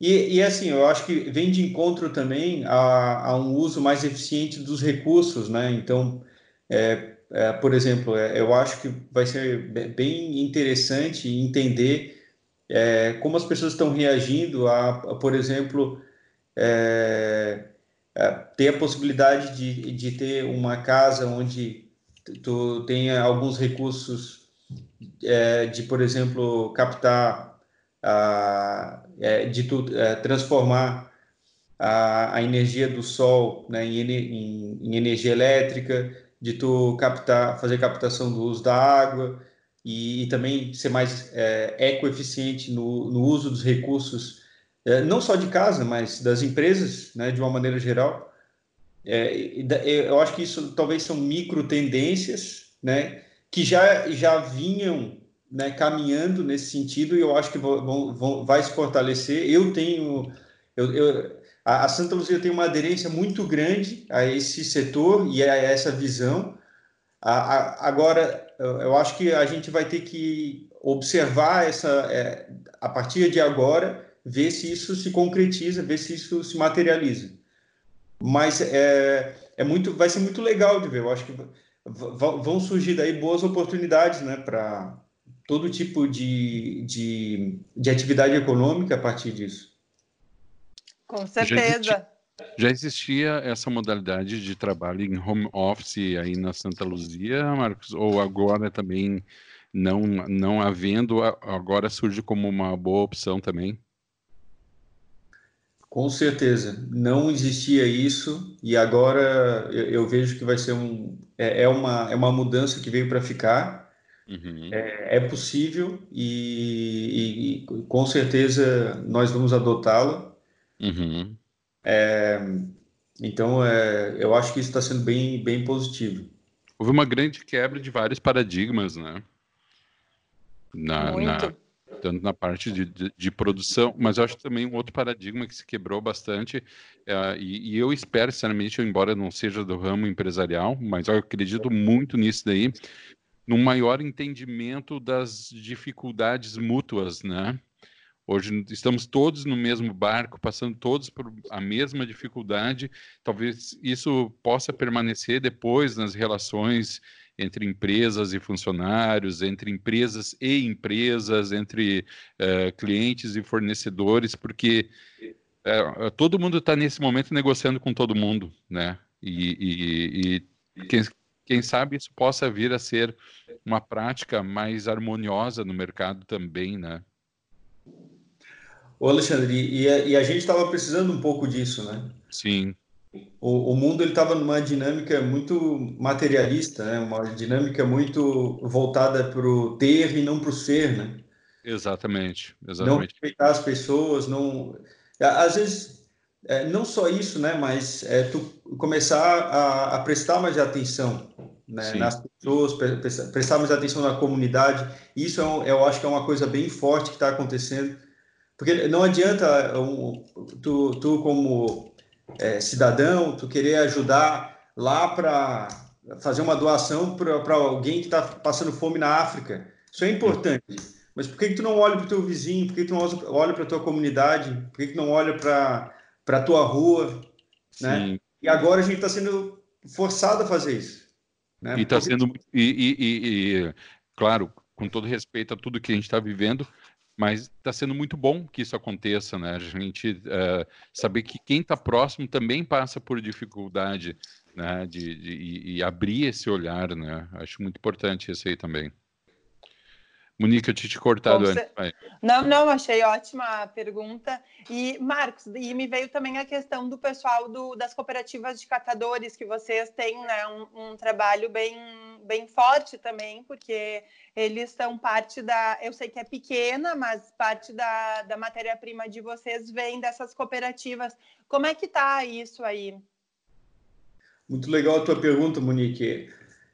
e, e, assim, eu acho que vem de encontro também a, a um uso mais eficiente dos recursos, né? Então, é, é, por exemplo, é, eu acho que vai ser bem interessante entender é, como as pessoas estão reagindo a, a por exemplo, é, é, ter a possibilidade de, de ter uma casa onde tu tenha alguns recursos é, de, por exemplo, captar, a, de tu transformar a, a, energia do sol né, em, energia elétrica, de tu captar, fazer captação do uso da água e, e também ser mais é, ecoeficiente no, no uso dos recursos, é, não só de casa, mas das empresas, né, de uma maneira geral. É, eu acho que isso talvez são micro tendências, né, que já, já vinham né, caminhando nesse sentido e eu acho que vão, vão, vai se fortalecer. Eu tenho, eu, eu, a, a Santa Luzia tem uma aderência muito grande a esse setor e a, essa visão. A, a, agora, eu acho que a gente vai ter que observar essa, é, a partir de agora, ver se isso se concretiza, ver se isso se materializa mas é, é muito, vai ser muito legal de ver. Eu acho que vão surgir daí boas oportunidades, né, para todo tipo de, de, de atividade econômica a partir disso. Com certeza. Já existia, essa modalidade de trabalho em home office aí na Santa Luzia, Marcos? Ou agora também não, não havendo, agora surge como uma boa opção também? Com certeza, não existia isso e agora eu, eu vejo que vai ser um é, é, uma é uma mudança que veio para ficar. Uhum. É, é, possível e, e, e, com certeza nós vamos adotá-la. Uhum. É, então é, eu acho que isso está sendo bem bem positivo. Houve uma grande quebra de vários paradigmas, né? Na, Muito. Na tanto na parte de, de, de, produção, mas eu acho também um outro paradigma que se quebrou bastante, é, e, e, eu espero, sinceramente, embora não seja do ramo empresarial, mas eu acredito muito nisso daí, num maior entendimento das dificuldades mútuas, né? Hoje estamos todos no mesmo barco, passando todos por a mesma dificuldade. Talvez isso possa permanecer depois nas relações entre empresas e funcionários, entre empresas e empresas, entre uh, clientes e fornecedores, porque uh, todo mundo está nesse momento negociando com todo mundo, né? E, e, e quem, quem sabe isso possa vir a ser uma prática mais harmoniosa no mercado também, né? Ô Alexandre, e a, e a gente estava precisando um pouco disso, né? Sim o, o mundo estava numa dinâmica muito materialista, né? uma dinâmica muito voltada para o ter e não para o ser, né? Exatamente, exatamente. Não respeitar as pessoas, não. Às vezes, é, não só isso, né? Mas é, tu começar a, a prestar mais atenção né? nas pessoas, prestar mais atenção na comunidade. Isso é, eu acho que é uma coisa bem forte que está acontecendo, porque não adianta um, tu, tu como é, cidadão, tu querer ajudar lá para fazer uma doação para alguém que está passando fome na África. Isso é importante. Mas por que, que tu não olha para o teu vizinho? Por que, que tu não olha para a tua comunidade? Por que, que tu não olha para a tua rua? Né? E agora a gente está sendo forçado a fazer isso. Né? E está sendo. E, e, e, e, claro, com todo respeito a tudo que a gente está vivendo, mas está sendo muito bom que isso aconteça, né? A gente uh, saber que quem está próximo também passa por dificuldade, né? De, de e, abrir esse olhar, né? Acho muito importante isso aí também. Monique, eu tinha te cortado antes. Não, não, achei ótima a pergunta. E, Marcos, e me veio também a questão do pessoal do, das cooperativas de catadores, que vocês têm né, um, um trabalho bem, bem forte também, porque eles são parte da. Eu sei que é pequena, mas parte da, da matéria-prima de vocês vem dessas cooperativas. Como é que está isso aí? Muito legal a tua pergunta, Monique.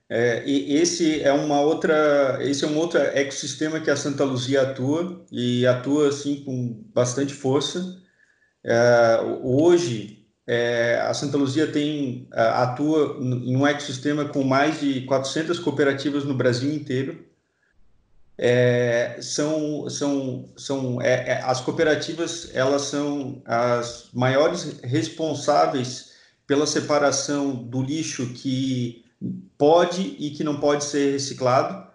É, e esse é uma outra, esse é um outro ecossistema que a Santa Luzia atua e atua assim com bastante força. é, hoje é, a Santa Luzia tem é, atua em um ecossistema com mais de 400 cooperativas no Brasil inteiro. É, são são são é, as cooperativas elas são as maiores responsáveis pela separação do lixo que pode e que não pode ser reciclado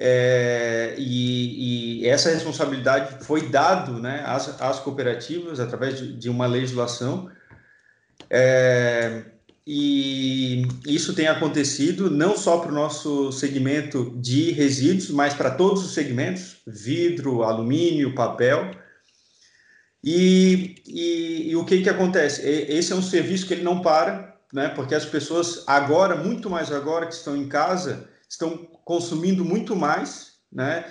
é, e, e, essa responsabilidade foi dado né, às, às cooperativas através de, de uma legislação é, e isso tem acontecido não só para o nosso segmento de resíduos, mas para todos os segmentos: vidro, alumínio, papel. E, e, e, o que, que acontece? Esse é um serviço que ele não para, né? porque as pessoas agora, muito mais agora que estão em casa, estão consumindo muito mais. Né?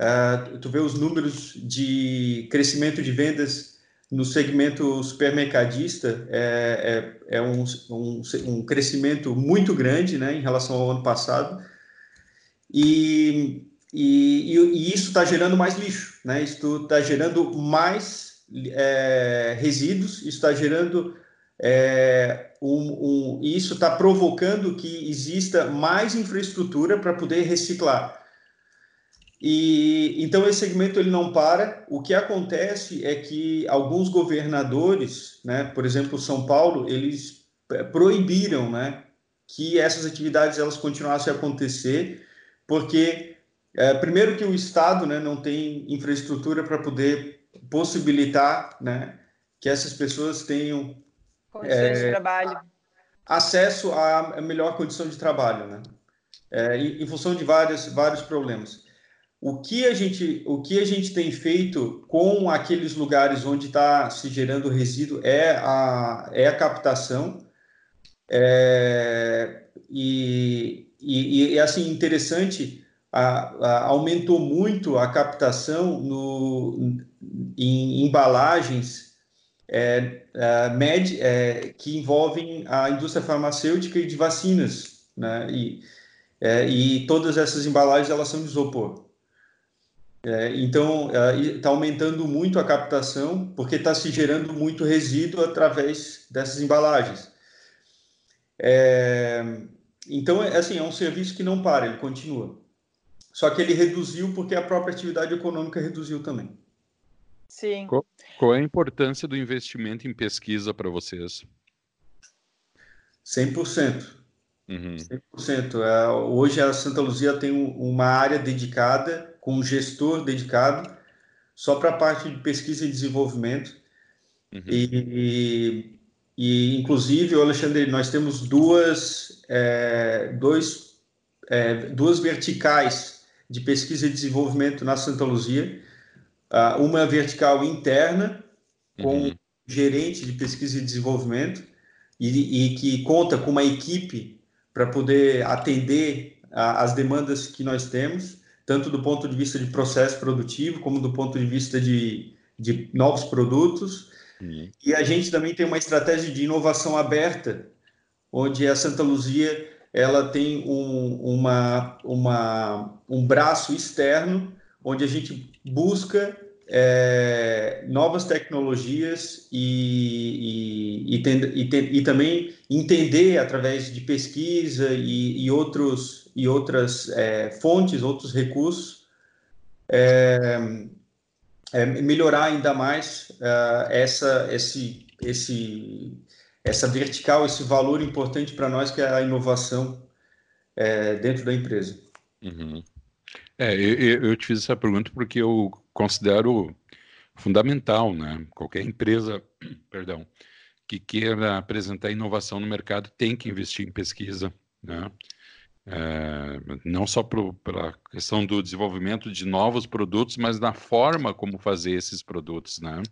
Uh, tu vê os números de crescimento de vendas no segmento supermercadista é, é, é um, um, um, crescimento muito grande né, em relação ao ano passado. E, e, e isso está gerando mais lixo, né? isso está gerando mais é, resíduos, isso está gerando. É, um, um, isso está provocando que exista mais infraestrutura para poder reciclar. E então esse segmento ele não para. O que acontece é que alguns governadores, né, por exemplo, São Paulo, eles proibiram, né, que essas atividades elas continuassem a acontecer, porque é, primeiro que o estado, né, não tem infraestrutura para poder possibilitar, né, que essas pessoas tenham condições é, de trabalho, acesso à melhor condição de trabalho, né, é, em, em função de vários vários problemas. O que a gente, o que a gente tem feito com aqueles lugares onde está se gerando resíduo é a, é a captação. É, e, e, e, assim, interessante, a, a, aumentou muito a captação no, em embalagens é, é, med, é, que envolvem a indústria farmacêutica e de vacinas, né? E, é, e todas essas embalagens elas são de isopor. É, então, está é, aumentando muito a captação, porque está se gerando muito resíduo através dessas embalagens. Então, assim, é um serviço que não para, ele continua. Só que ele reduziu porque a própria atividade econômica reduziu também. Sim. Qual, qual é a importância do investimento em pesquisa para vocês? 100%. Uhum. 100%. É, hoje a Santa Luzia tem uma área dedicada com um gestor dedicado só para a parte de pesquisa e desenvolvimento. Uhum. E, e, inclusive, Alexandre, nós temos duas, é, dois, é, duas verticais de pesquisa e desenvolvimento na Santa Luzia. Uh, uma vertical interna, com uhum. gerente de pesquisa e desenvolvimento, e, e que conta com uma equipe para poder atender a, as demandas que nós temos tanto do ponto de vista de processo produtivo, como do ponto de vista de, de novos produtos. Uhum. E a gente também tem uma estratégia de inovação aberta, onde a Santa Luzia ela tem um, uma, uma, um braço externo, onde a gente busca é, novas tecnologias e, e, e, e, também entender através de pesquisa e, outros, e outras é, fontes, outros recursos, é, é melhorar ainda mais é, essa, esse, esse, essa vertical, esse valor importante para nós que é a inovação é, dentro da empresa. Uhum. É, eu, eu, te fiz essa pergunta porque eu considero fundamental, né? Qualquer empresa, perdão, que queira apresentar inovação no mercado tem que investir em pesquisa, né? É, não só pela questão do desenvolvimento de novos produtos, mas na forma como fazer esses produtos, né?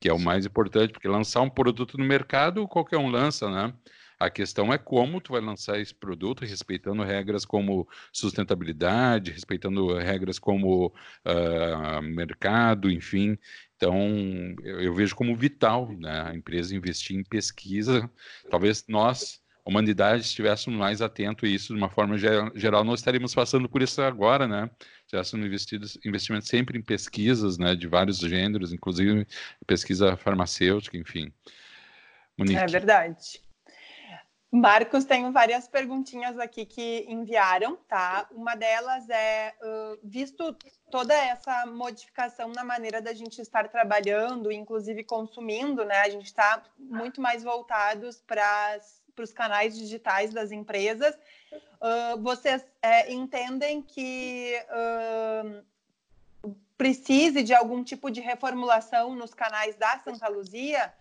Que é o mais importante, porque lançar um produto no mercado qualquer um lança, né? A questão é como tu vai lançar esse produto, respeitando regras como sustentabilidade, respeitando regras como uh, mercado, enfim. Então, eu, eu, vejo como vital né, a empresa investir em pesquisa. Talvez nós, humanidade estivéssemos mais atento a isso de uma forma geral, não estaríamos passando por isso agora, né? Tivessem investidos investimentos sempre em pesquisas, né, de vários gêneros, inclusive pesquisa farmacêutica, enfim. Monique. É verdade. Marcos, tenho várias perguntinhas aqui que enviaram, tá? Uma delas é, uh, visto toda essa modificação na maneira da gente estar trabalhando, inclusive consumindo, né? A gente está muito mais voltados para os canais digitais das empresas. Uh, vocês é, entendem que uh, precise de algum tipo de reformulação nos canais da Santa Luzia?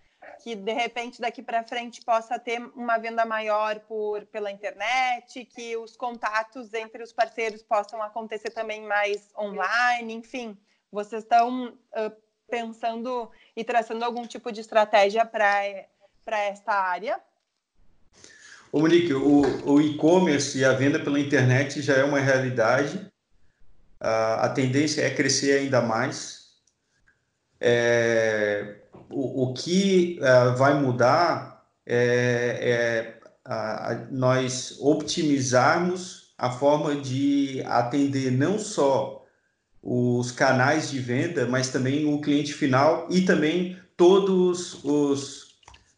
Que de repente daqui para frente possa ter uma venda maior por pela internet, que os contatos entre os parceiros possam acontecer também mais online, enfim, vocês estão uh, pensando e traçando algum tipo de estratégia para para esta área? Ô Monique, o, o e-commerce e a venda pela internet já é uma realidade. Uh, a tendência é crescer ainda mais. É, o, o que uh, vai mudar é, é nós optimizarmos a forma de atender não só os canais de venda, mas também o cliente final e também todos os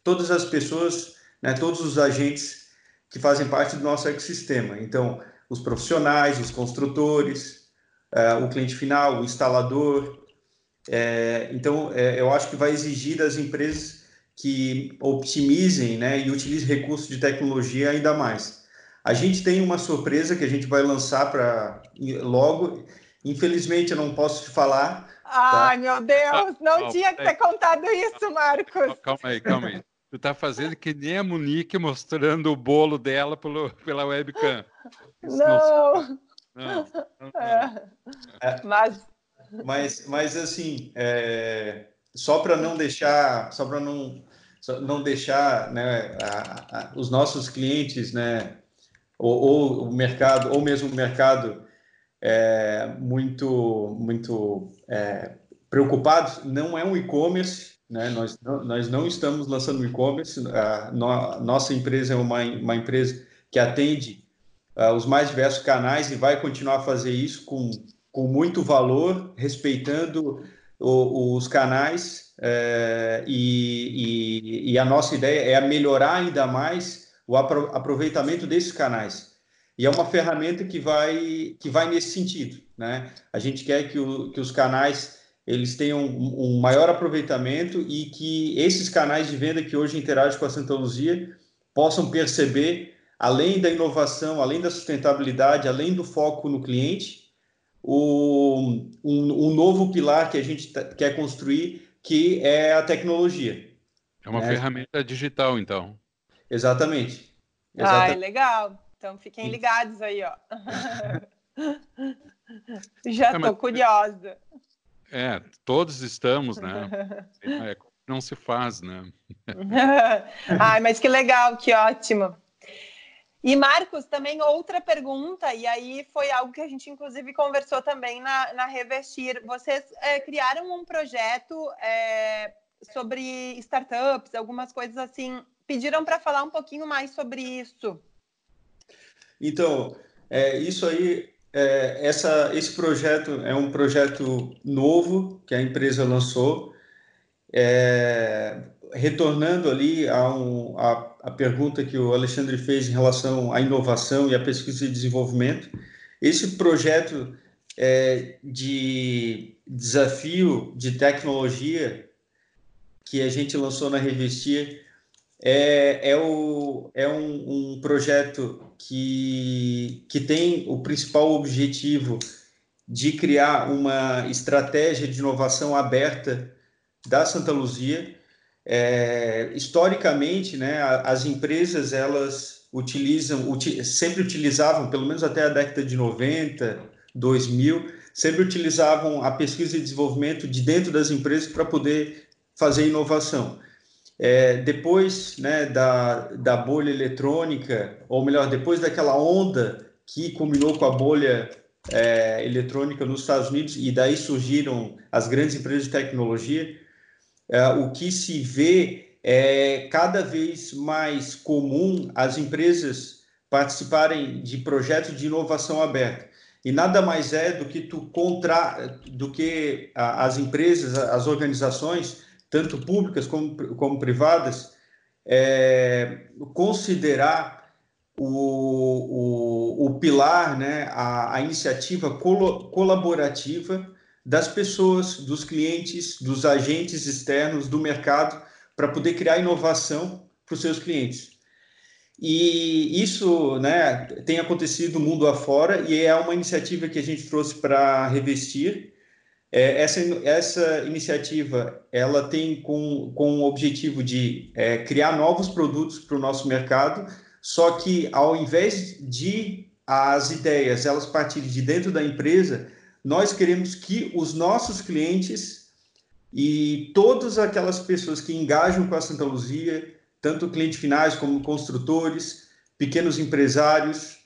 todas as pessoas, né, todos os agentes que fazem parte do nosso ecossistema. Então, os profissionais, os construtores, uh, o cliente final, o instalador, é, então, é, eu acho que vai exigir das empresas que optimizem né, e utilizem recursos de tecnologia ainda mais. A gente tem uma surpresa que a gente vai lançar para logo. Infelizmente, eu não posso te falar. Tá? Ai, tá? meu Deus, não tinha que ter contado isso, Marcos. Calma aí, calma aí. Tu está fazendo que nem a Monique mostrando o bolo dela pelo, pela webcam. Não. não. não, não. É. Mas mas, mas assim, é, só para não deixar, só para não, não deixar né, a, a, os nossos clientes, né, ou, ou, o mercado, ou mesmo o mercado é, muito, muito é, preocupados, não é um e-commerce, né? Nós, nós não estamos lançando e-commerce. A no, nossa empresa é uma, uma empresa que atende uh, os mais diversos canais e vai continuar a fazer isso com com muito valor, respeitando o, os canais, é, e, e, e, a nossa ideia é melhorar ainda mais o aproveitamento desses canais. E é uma ferramenta que vai, que vai nesse sentido. Né? A gente quer que, o, que os canais eles tenham um, um maior aproveitamento e que esses canais de venda que hoje interagem com a Santa Luzia possam perceber, além da inovação, além da sustentabilidade, além do foco no cliente, o, um, um novo pilar que a gente tá, quer construir, que é a tecnologia. É uma né? ferramenta digital, então. Exatamente. Exatamente. Ah, legal. Então fiquem ligados aí, ó. Já estou é, curiosa. É, todos estamos, né? É, não se faz, né? Ai, mas que legal, que ótimo. E Marcos, também outra pergunta, e aí foi algo que a gente inclusive conversou também na, na Revestir. Vocês é, criaram um projeto é, sobre startups, algumas coisas assim. Pediram para falar um pouquinho mais sobre isso. Então, é, isso aí, é, essa, esse projeto é um projeto novo que a empresa lançou. É, retornando ali a, um, a, a, pergunta que o Alexandre fez em relação à inovação e à pesquisa e desenvolvimento, esse projeto é, de desafio de tecnologia que a gente lançou na Revestir é, é, o, é um, um projeto que, que tem o principal objetivo de criar uma estratégia de inovação aberta da Santa Luzia, é, historicamente, né, as empresas elas utilizam, uti, sempre utilizavam, pelo menos até a década de 90, 2000, sempre utilizavam a pesquisa e desenvolvimento de dentro das empresas para poder fazer inovação. É, depois né, da, da bolha eletrônica, ou melhor, depois daquela onda que culminou com a bolha é, eletrônica nos Estados Unidos, e daí surgiram as grandes empresas de tecnologia, o que se vê é, é cada vez mais comum as empresas participarem de projetos de inovação aberta. E nada mais é do que tu contra, do que as empresas, as organizações, tanto públicas como, como privadas, é, considerar o, o, o, pilar, né, a, a iniciativa colo, colaborativa das pessoas, dos clientes, dos agentes externos do mercado, para poder criar inovação para os seus clientes. E isso né, tem acontecido mundo afora e é uma iniciativa que a gente trouxe para revestir é, essa, essa iniciativa ela tem com, com o objetivo de é, criar novos produtos para o nosso mercado, só que ao invés de as ideias elas partirem de dentro da empresa, nós queremos que os nossos clientes e todas aquelas pessoas que engajam com a Santa Luzia, tanto clientes finais como construtores, pequenos empresários,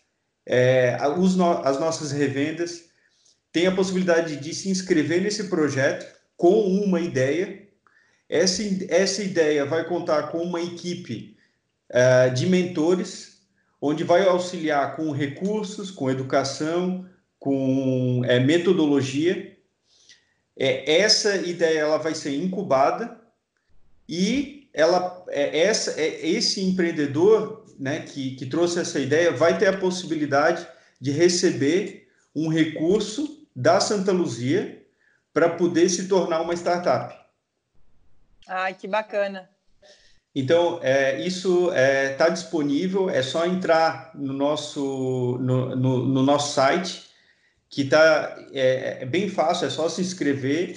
é, os no, as nossas revendas, tem a possibilidade de se inscrever nesse projeto com uma ideia. Essa, essa ideia vai contar com uma equipe uh, de mentores, onde vai auxiliar com recursos, com educação, com é, metodologia. É, essa ideia ela vai ser incubada e ela, é, essa, é, esse empreendedor né, que, que trouxe essa ideia vai ter a possibilidade de receber um recurso da Santa Luzia para poder se tornar uma startup. Ai, que bacana. Então, é, isso está é, tá disponível, é só entrar no nosso, no, no, no nosso site, que está é, é, bem fácil, é só se inscrever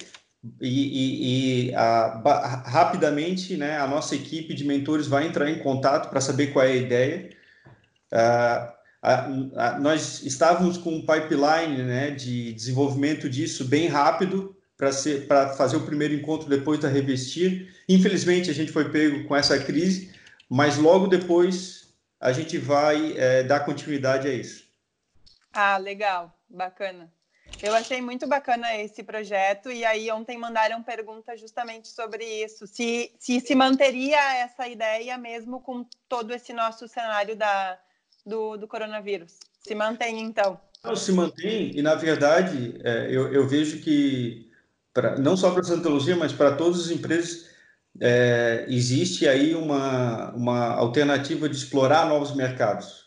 e, e, e a, rapidamente né, a nossa equipe de mentores vai entrar em contato para saber qual é a ideia. Uh, a, a, nós estávamos com um pipeline né, de desenvolvimento disso bem rápido para fazer o primeiro encontro depois da Revestir. Infelizmente, a gente foi pego com essa crise, mas logo depois a gente vai é, dar continuidade a isso. Ah, legal, bacana. Eu achei muito bacana esse projeto e aí ontem mandaram pergunta justamente sobre isso, se, se se manteria essa ideia mesmo com todo esse nosso cenário da, do, do coronavírus? Se mantém, então? Não, se mantém, e na verdade, é, eu, eu, vejo que, pra, não só para Santa Luzia, mas para todas as empresas, é, existe aí uma, uma alternativa de explorar novos mercados,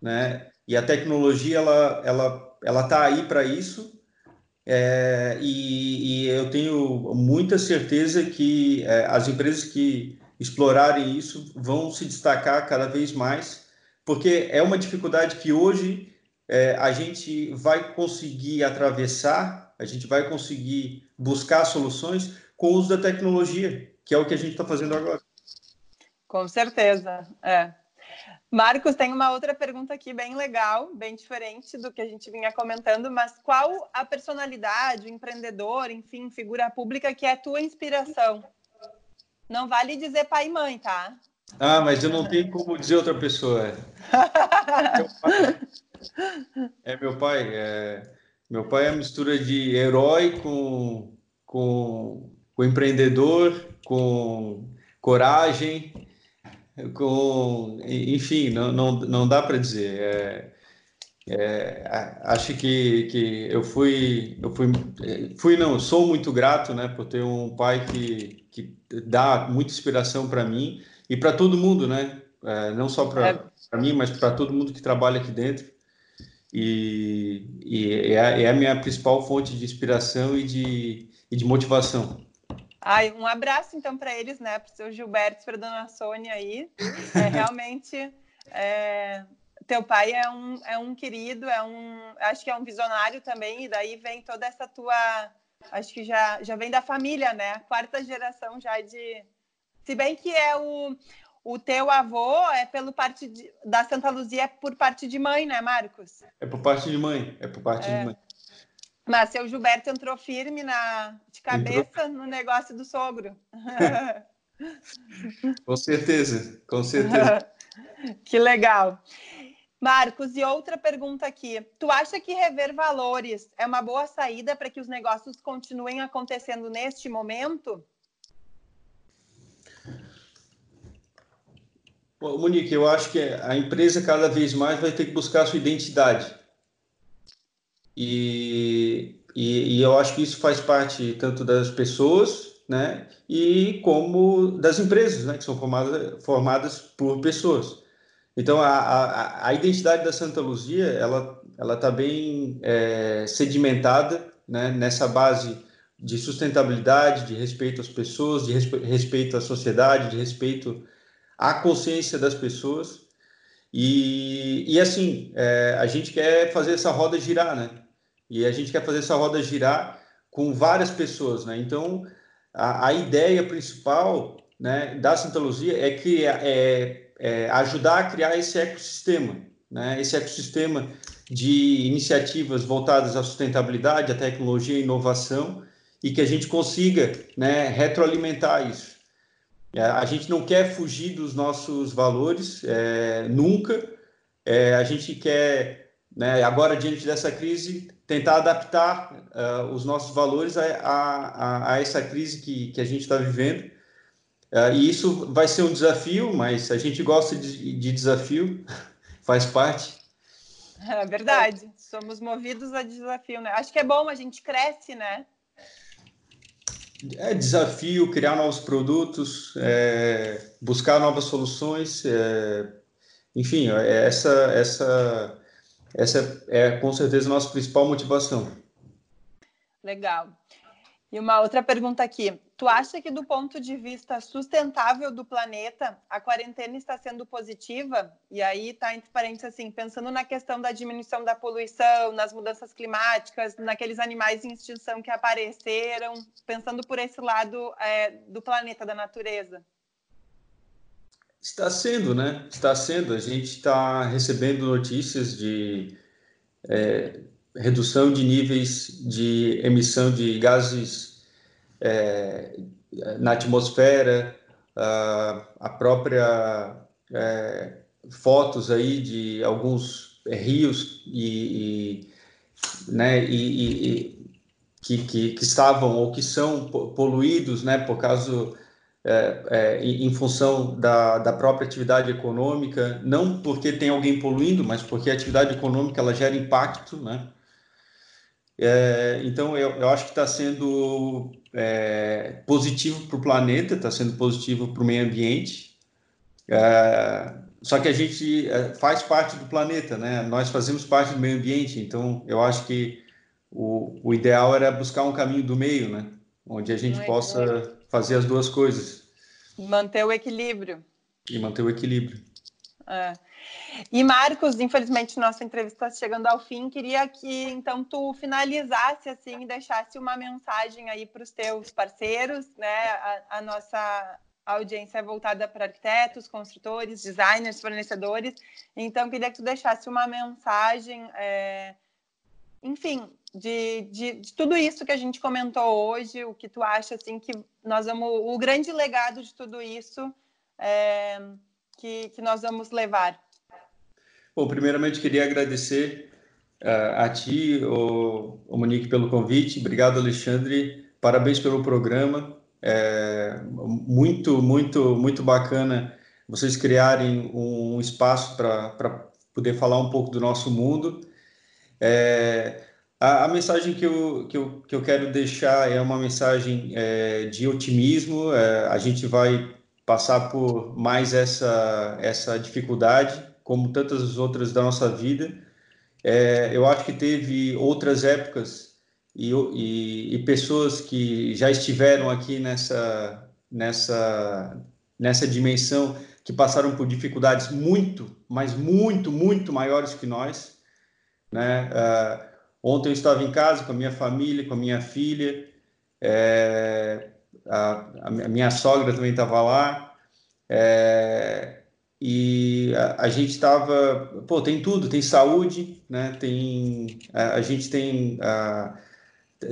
né? E a tecnologia, ela ela ela está aí para isso, é, e, e, eu tenho muita certeza que é, as empresas que explorarem isso vão se destacar cada vez mais porque é uma dificuldade que hoje é, a gente vai conseguir atravessar, a gente vai conseguir buscar soluções com o uso da tecnologia, que é o que a gente está fazendo agora. Com certeza, é. Marcos, tem uma outra pergunta aqui bem legal, bem diferente do que a gente vinha comentando, mas qual a personalidade, o empreendedor, enfim, figura pública que é tua inspiração? Não vale dizer pai e mãe, tá? Ah, mas eu não tenho como dizer outra pessoa. É meu pai. É, meu pai é a mistura de herói com, com, com empreendedor, com coragem, com enfim, não, não, não dá para dizer. É, é, acho que, que eu fui eu fui fui não sou muito grato né por ter um pai que, que dá muita inspiração para mim e para todo mundo, né? É, não só para é. mim, mas para todo mundo que trabalha aqui dentro. E, e é, a, é, a minha principal fonte de inspiração e de, e de motivação. Ai, um abraço então para eles, né? Para o seu Gilberto, para a dona Sônia aí. É, realmente, é, teu pai é um, é um querido, é um, acho que é um visionário também, e daí vem toda essa tua, acho que já, já vem da família, né? Quarta geração já de, se bem que é o, o teu avô é pelo parte de, da Santa Luzia é por parte de mãe, né, Marcos? É por parte de mãe, é por parte é. de mãe. Mas seu Gilberto entrou firme na, de cabeça entrou... no negócio do sogro. com certeza, com certeza. que legal. Marcos, e outra pergunta aqui. Tu acha que rever valores é uma boa saída para que os negócios continuem acontecendo neste momento? Monique, eu acho que a empresa cada vez mais vai ter que buscar a sua identidade. E, e, e eu acho que isso faz parte tanto das pessoas, né, e como das empresas, né, que são formadas, formadas por pessoas. Então, a, a, a identidade da Santa Luzia, ela ela está bem é, sedimentada né, nessa base de sustentabilidade, de respeito às pessoas, de respeito à sociedade, de respeito à consciência das pessoas. E, e assim, é, a gente quer fazer essa roda girar, né? E a gente quer fazer essa roda girar com várias pessoas, né? Então, a, a ideia principal né, da Santa Luzia é, que, é, é ajudar a criar esse ecossistema, né? Esse ecossistema de iniciativas voltadas à sustentabilidade, à tecnologia e inovação, e que a gente consiga né, retroalimentar isso. É, a gente não quer fugir dos nossos valores, é, nunca. É, a gente quer, né, agora, diante dessa crise, tentar adaptar uh, os nossos valores a, a, a, essa crise que, que a gente está vivendo. Uh, e isso vai ser um desafio, mas a gente gosta de, de desafio, faz parte. É verdade. Somos movidos a desafio, né? Acho que é bom, a gente cresce, né? É desafio, criar novos produtos, é, buscar novas soluções. É, enfim, é, essa, essa, essa é com certeza a nossa principal motivação. Legal. E uma outra pergunta aqui. Tu acha que do ponto de vista sustentável do planeta, a quarentena está sendo positiva? E aí está entre parênteses assim, pensando na questão da diminuição da poluição, nas mudanças climáticas, naqueles animais em extinção que apareceram, pensando por esse lado é, do planeta, da natureza. Está sendo, né? Está sendo. A gente está recebendo notícias de é, redução de níveis de emissão de gases é, na atmosfera, a, a própria é, fotos aí de alguns rios e, e né, e, e que, que, que, estavam ou que são poluídos, né, por causa é, é, em função da, da própria atividade econômica, não porque tem alguém poluindo, mas porque a atividade econômica ela gera impacto, né? É, então, eu, eu, acho que está sendo é, positivo para o planeta, está sendo positivo para o meio ambiente. É, só que a gente é, faz parte do planeta, né? Nós fazemos parte do meio ambiente, então eu acho que o, o ideal era buscar um caminho do meio, né? Onde a gente possa. Fazer as duas coisas. Manter o equilíbrio. E manter o equilíbrio. É. E Marcos, infelizmente nossa entrevista está chegando ao fim. Queria que então tu finalizasse assim, deixasse uma mensagem aí para os teus parceiros, né? A, a, nossa audiência é voltada para arquitetos, construtores, designers, fornecedores. Então queria que tu deixasse uma mensagem, é, enfim, de, de, de, tudo isso que a gente comentou hoje. O que tu acha assim que nós vamos, o grande legado de tudo isso é, que, que nós vamos levar. Bom, primeiramente queria agradecer uh, a ti, o, o Monique, pelo convite. Obrigado, Alexandre. Parabéns pelo programa. É muito, muito, muito bacana vocês criarem um espaço para poder falar um pouco do nosso mundo. É, a, a, mensagem que eu, que, eu, que eu quero deixar é uma mensagem é, de otimismo. É, a gente vai passar por mais essa, essa dificuldade, como tantas outras da nossa vida. É, eu acho que teve outras épocas e, e, e, pessoas que já estiveram aqui nessa, nessa, nessa dimensão, que passaram por dificuldades muito, mas muito, muito maiores que nós. Né? Uh, ontem eu estava em casa com a minha família, com a minha filha, é, a, a minha sogra também estava lá. É, e a, a gente estava, pô, tem tudo, tem saúde, né? Tem, a, a gente tem,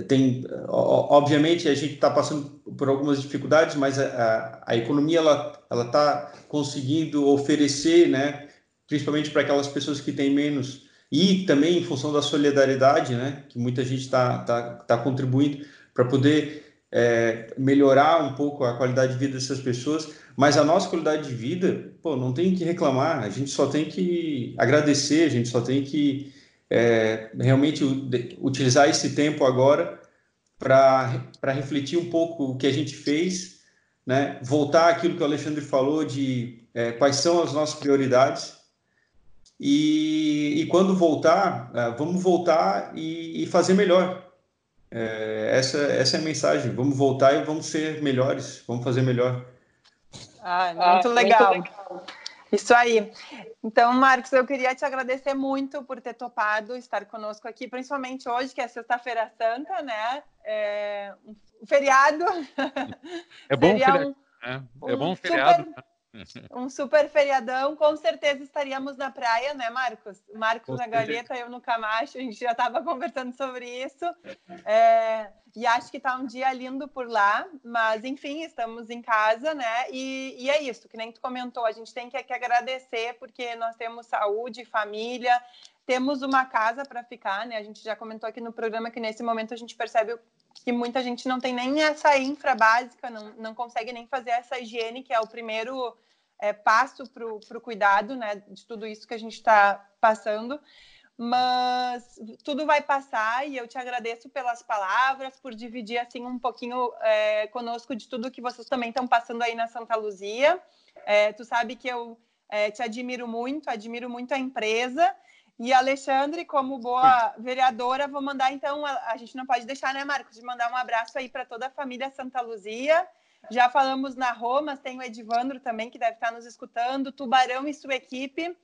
tem, obviamente a gente está passando por algumas dificuldades, mas a, a, economia ela ela está conseguindo oferecer, né? Principalmente para aquelas pessoas que têm menos e também em função da solidariedade, né? Que muita gente está tá, tá contribuindo para poder é, melhorar um pouco a qualidade de vida dessas pessoas Mas a nossa qualidade de vida, pô, não tem que reclamar, a gente só tem que agradecer, a gente só tem que é, realmente utilizar esse tempo agora para refletir um pouco o que a gente fez, né? voltar àquilo que o Alexandre falou de é, quais são as nossas prioridades e, e quando voltar, é, vamos voltar e, e fazer melhor. É, essa, essa é a mensagem. Vamos voltar e vamos ser melhores, vamos fazer melhor. Ah, muito, ah, legal. muito legal. Isso aí. Então, Marcos, eu queria te agradecer muito por ter topado estar conosco aqui, principalmente hoje, que é Sexta-feira Santa, né? É um feriado. É bom, feriado. Um, é, é bom feriado. Super um super feriadão, com certeza estaríamos na praia, né, Marcos? Marcos na Galeta, eu no Camacho, a gente já estava conversando sobre isso. É, e acho que está um dia lindo por lá, mas enfim, estamos em casa, né? E, e é isso, que nem tu comentou, a gente tem que, que agradecer porque nós temos saúde, família, temos uma casa para ficar, né? A gente já comentou aqui no programa que nesse momento a gente percebe que muita gente não tem nem essa infra básica, não, não consegue nem fazer essa higiene, que é o primeiro é, passo para o cuidado né, de tudo isso que a gente está passando. Mas tudo vai passar e eu te agradeço pelas palavras, por dividir assim um pouquinho é, conosco de tudo que vocês também estão passando aí na Santa Luzia. É, tu sabe que eu é, te admiro muito, admiro muito a empresa e Alexandre, como boa vereadora, vou mandar então, a, a, gente não pode deixar, né, Marcos, de mandar um abraço aí para toda a família Santa Luzia. Já falamos na Roma, tem o Edivandro também, que deve estar nos escutando, Tubarão e sua equipe.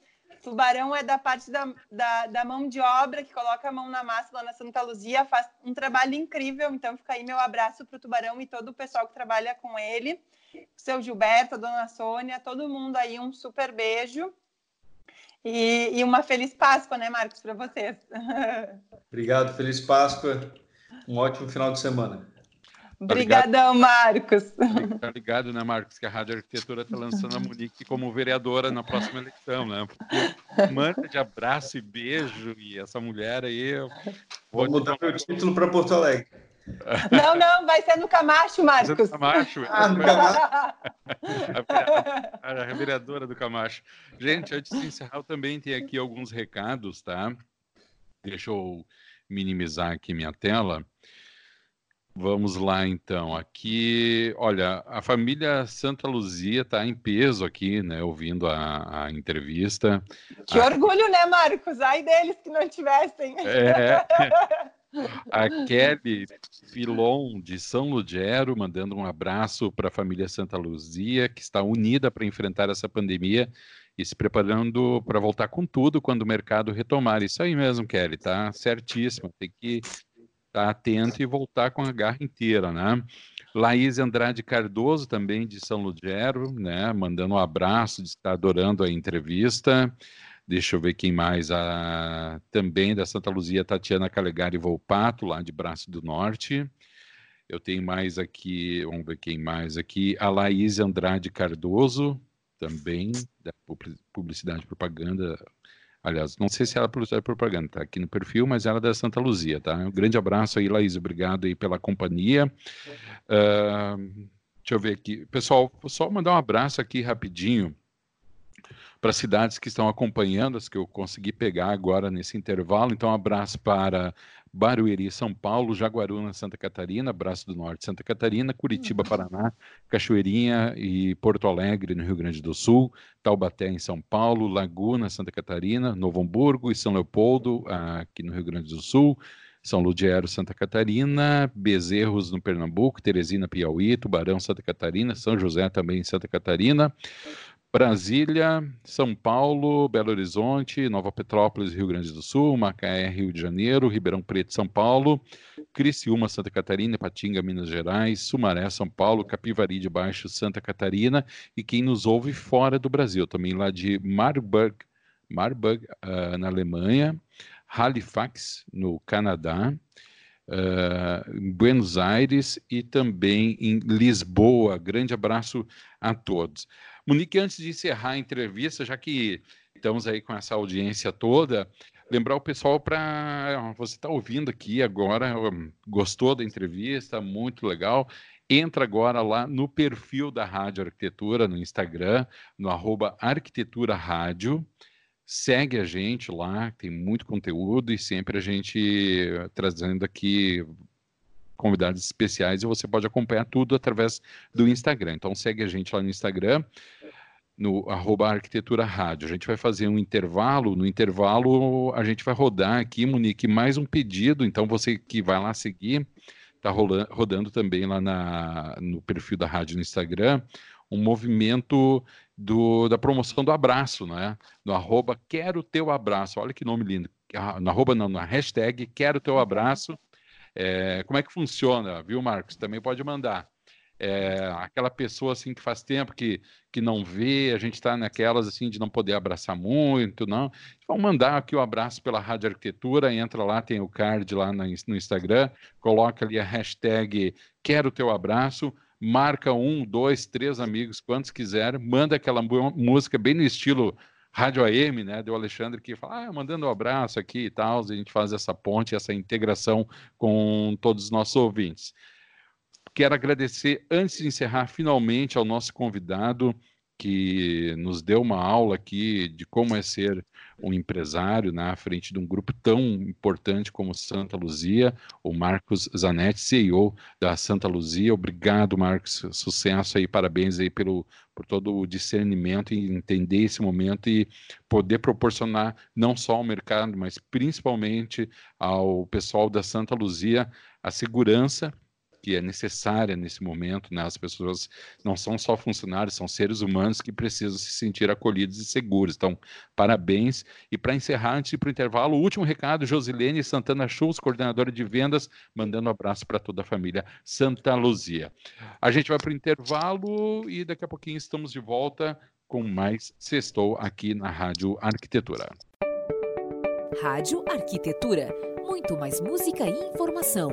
Tubarão é da parte da, da, da, mão de obra, que coloca a mão na massa lá na Santa Luzia, faz um trabalho incrível. Então, fica aí meu abraço para o Tubarão e todo o pessoal que trabalha com ele. O seu Gilberto, a dona Sônia, todo mundo aí, um super beijo. E, e uma feliz Páscoa, né, Marcos, para vocês. Obrigado, feliz Páscoa. Um ótimo final de semana. Obrigadão, Marcos. Tá ligado, né, Marcos, que a Rádio Arquitetura está lançando a Monique como vereadora na próxima eleição, né? Porque manda de abraço e beijo e essa mulher aí. Vou mudar meu título para Porto Alegre. Não, não, vai ser no Camacho, Marcos. No Camacho. Ah, no Camacho. A, a, vereadora do Camacho. Gente, antes de encerrar, eu também tenho aqui alguns recados, tá? Deixa eu minimizar aqui minha tela. Vamos lá, então. Aqui, olha, a família Santa Luzia está em peso aqui, né? Ouvindo a, a entrevista. Que a... orgulho, né, Marcos? Ai deles que não tivessem. É. A Kelly Filon, de São Lugero, mandando um abraço para a família Santa Luzia, que está unida para enfrentar essa pandemia e se preparando para voltar com tudo quando o mercado retomar. Isso aí mesmo, Kelly, tá certíssimo. Tem que estar tá atento e voltar com a garra inteira, né? Laís Andrade Cardoso, também de São Lugero, né? Mandando um abraço, estar adorando a entrevista. Deixa eu ver quem mais. A, também da Santa Luzia, Tatiana Calegari Volpato, lá de Braço do Norte. Eu tenho mais aqui, vamos ver quem mais aqui. A Laís Andrade Cardoso, também, da Publicidade e Propaganda. Aliás, não sei se ela é publicidade e propaganda, tá aqui no perfil, mas ela é da Santa Luzia, tá? Um grande abraço aí, Laís, obrigado aí pela companhia. Uh, deixa eu ver aqui. Pessoal, só mandar um abraço aqui rapidinho para cidades que estão acompanhando, as que eu consegui pegar agora nesse intervalo. Então, um abraço para Barueri, São Paulo, Jaguaruna, Santa Catarina, Braço do Norte, Santa Catarina, Curitiba, uhum. Paraná, Cachoeirinha e Porto Alegre, no Rio Grande do Sul, Taubaté, em São Paulo, Laguna, Santa Catarina, Novo Hamburgo e São Leopoldo, aqui no Rio Grande do Sul, são Ludiero, Santa Catarina, Bezerros, no Pernambuco, Teresina, Piauí, Tubarão, Santa Catarina, São José também em Santa Catarina, Brasília, São Paulo, Belo Horizonte, Nova Petrópolis, Rio Grande do Sul, Macaé, Rio de Janeiro, Ribeirão Preto, São Paulo, Criciúma, Santa Catarina, Patinga, Minas Gerais, Sumaré, São Paulo, Capivari de Baixo, Santa Catarina e quem nos ouve fora do Brasil, também lá de Marburg, Marburg uh, na Alemanha, Halifax, no Canadá, uh, Buenos Aires e também em Lisboa. Grande abraço a todos. Monique, antes de encerrar a entrevista, já que estamos aí com essa audiência toda, lembrar o pessoal para você está ouvindo aqui agora, gostou da entrevista, muito legal. entra agora lá no perfil da Rádio Arquitetura no Instagram, no arroba Arquitetura Rádio. Segue a gente lá, tem muito conteúdo e sempre a gente trazendo aqui convidados especiais e você pode acompanhar tudo através do Instagram. Então segue a gente lá no Instagram, no arroba arquitetura rádio. A gente vai fazer um intervalo, no intervalo a gente vai rodar aqui, Monique, mais um pedido, então você que vai lá seguir, está rodando também lá na, no perfil da rádio no Instagram, um movimento do, da promoção do abraço, né? No arroba quero teu abraço. Olha que nome lindo. Ah, no arroba não, na hashtag quero teu abraço. É, como é que funciona, viu, Marcos? Também pode mandar. É, aquela pessoa assim que faz tempo que, que não vê, a gente está naquelas assim de não poder abraçar muito, não. Vamos mandar aqui o um abraço pela Rádio Arquitetura, entra lá, tem o card lá no, no Instagram, coloca ali a hashtag quero teu abraço, marca um, dois, três amigos, quantos quiser, manda aquela música bem no estilo Rádio AM, né, do Alexandre, que fala, ah, mandando um abraço aqui e tal, a gente faz essa ponte, essa integração com todos os nossos ouvintes. Quero agradecer, antes de encerrar, finalmente ao nosso convidado, que nos deu uma aula aqui de como é ser um empresário na né, frente de um grupo tão importante como Santa Luzia, o Marcos Zanetti, CEO da Santa Luzia. Obrigado, Marcos, sucesso aí, parabéns aí pelo, por todo o discernimento e entender esse momento e poder proporcionar não só ao mercado, mas principalmente ao pessoal da Santa Luzia a segurança que é necessária nesse momento, né? As pessoas não são só funcionários, são seres humanos que precisam se sentir acolhidos e seguros. Então, parabéns. E para encerrar, antes para o intervalo, o último recado, Josilene Santana Schultz, coordenadora de vendas, mandando um abraço para toda a família Santa Luzia. A gente vai para o intervalo e daqui a pouquinho estamos de volta com mais Sextou aqui na Rádio Arquitetura. Rádio Arquitetura. Muito mais música e informação.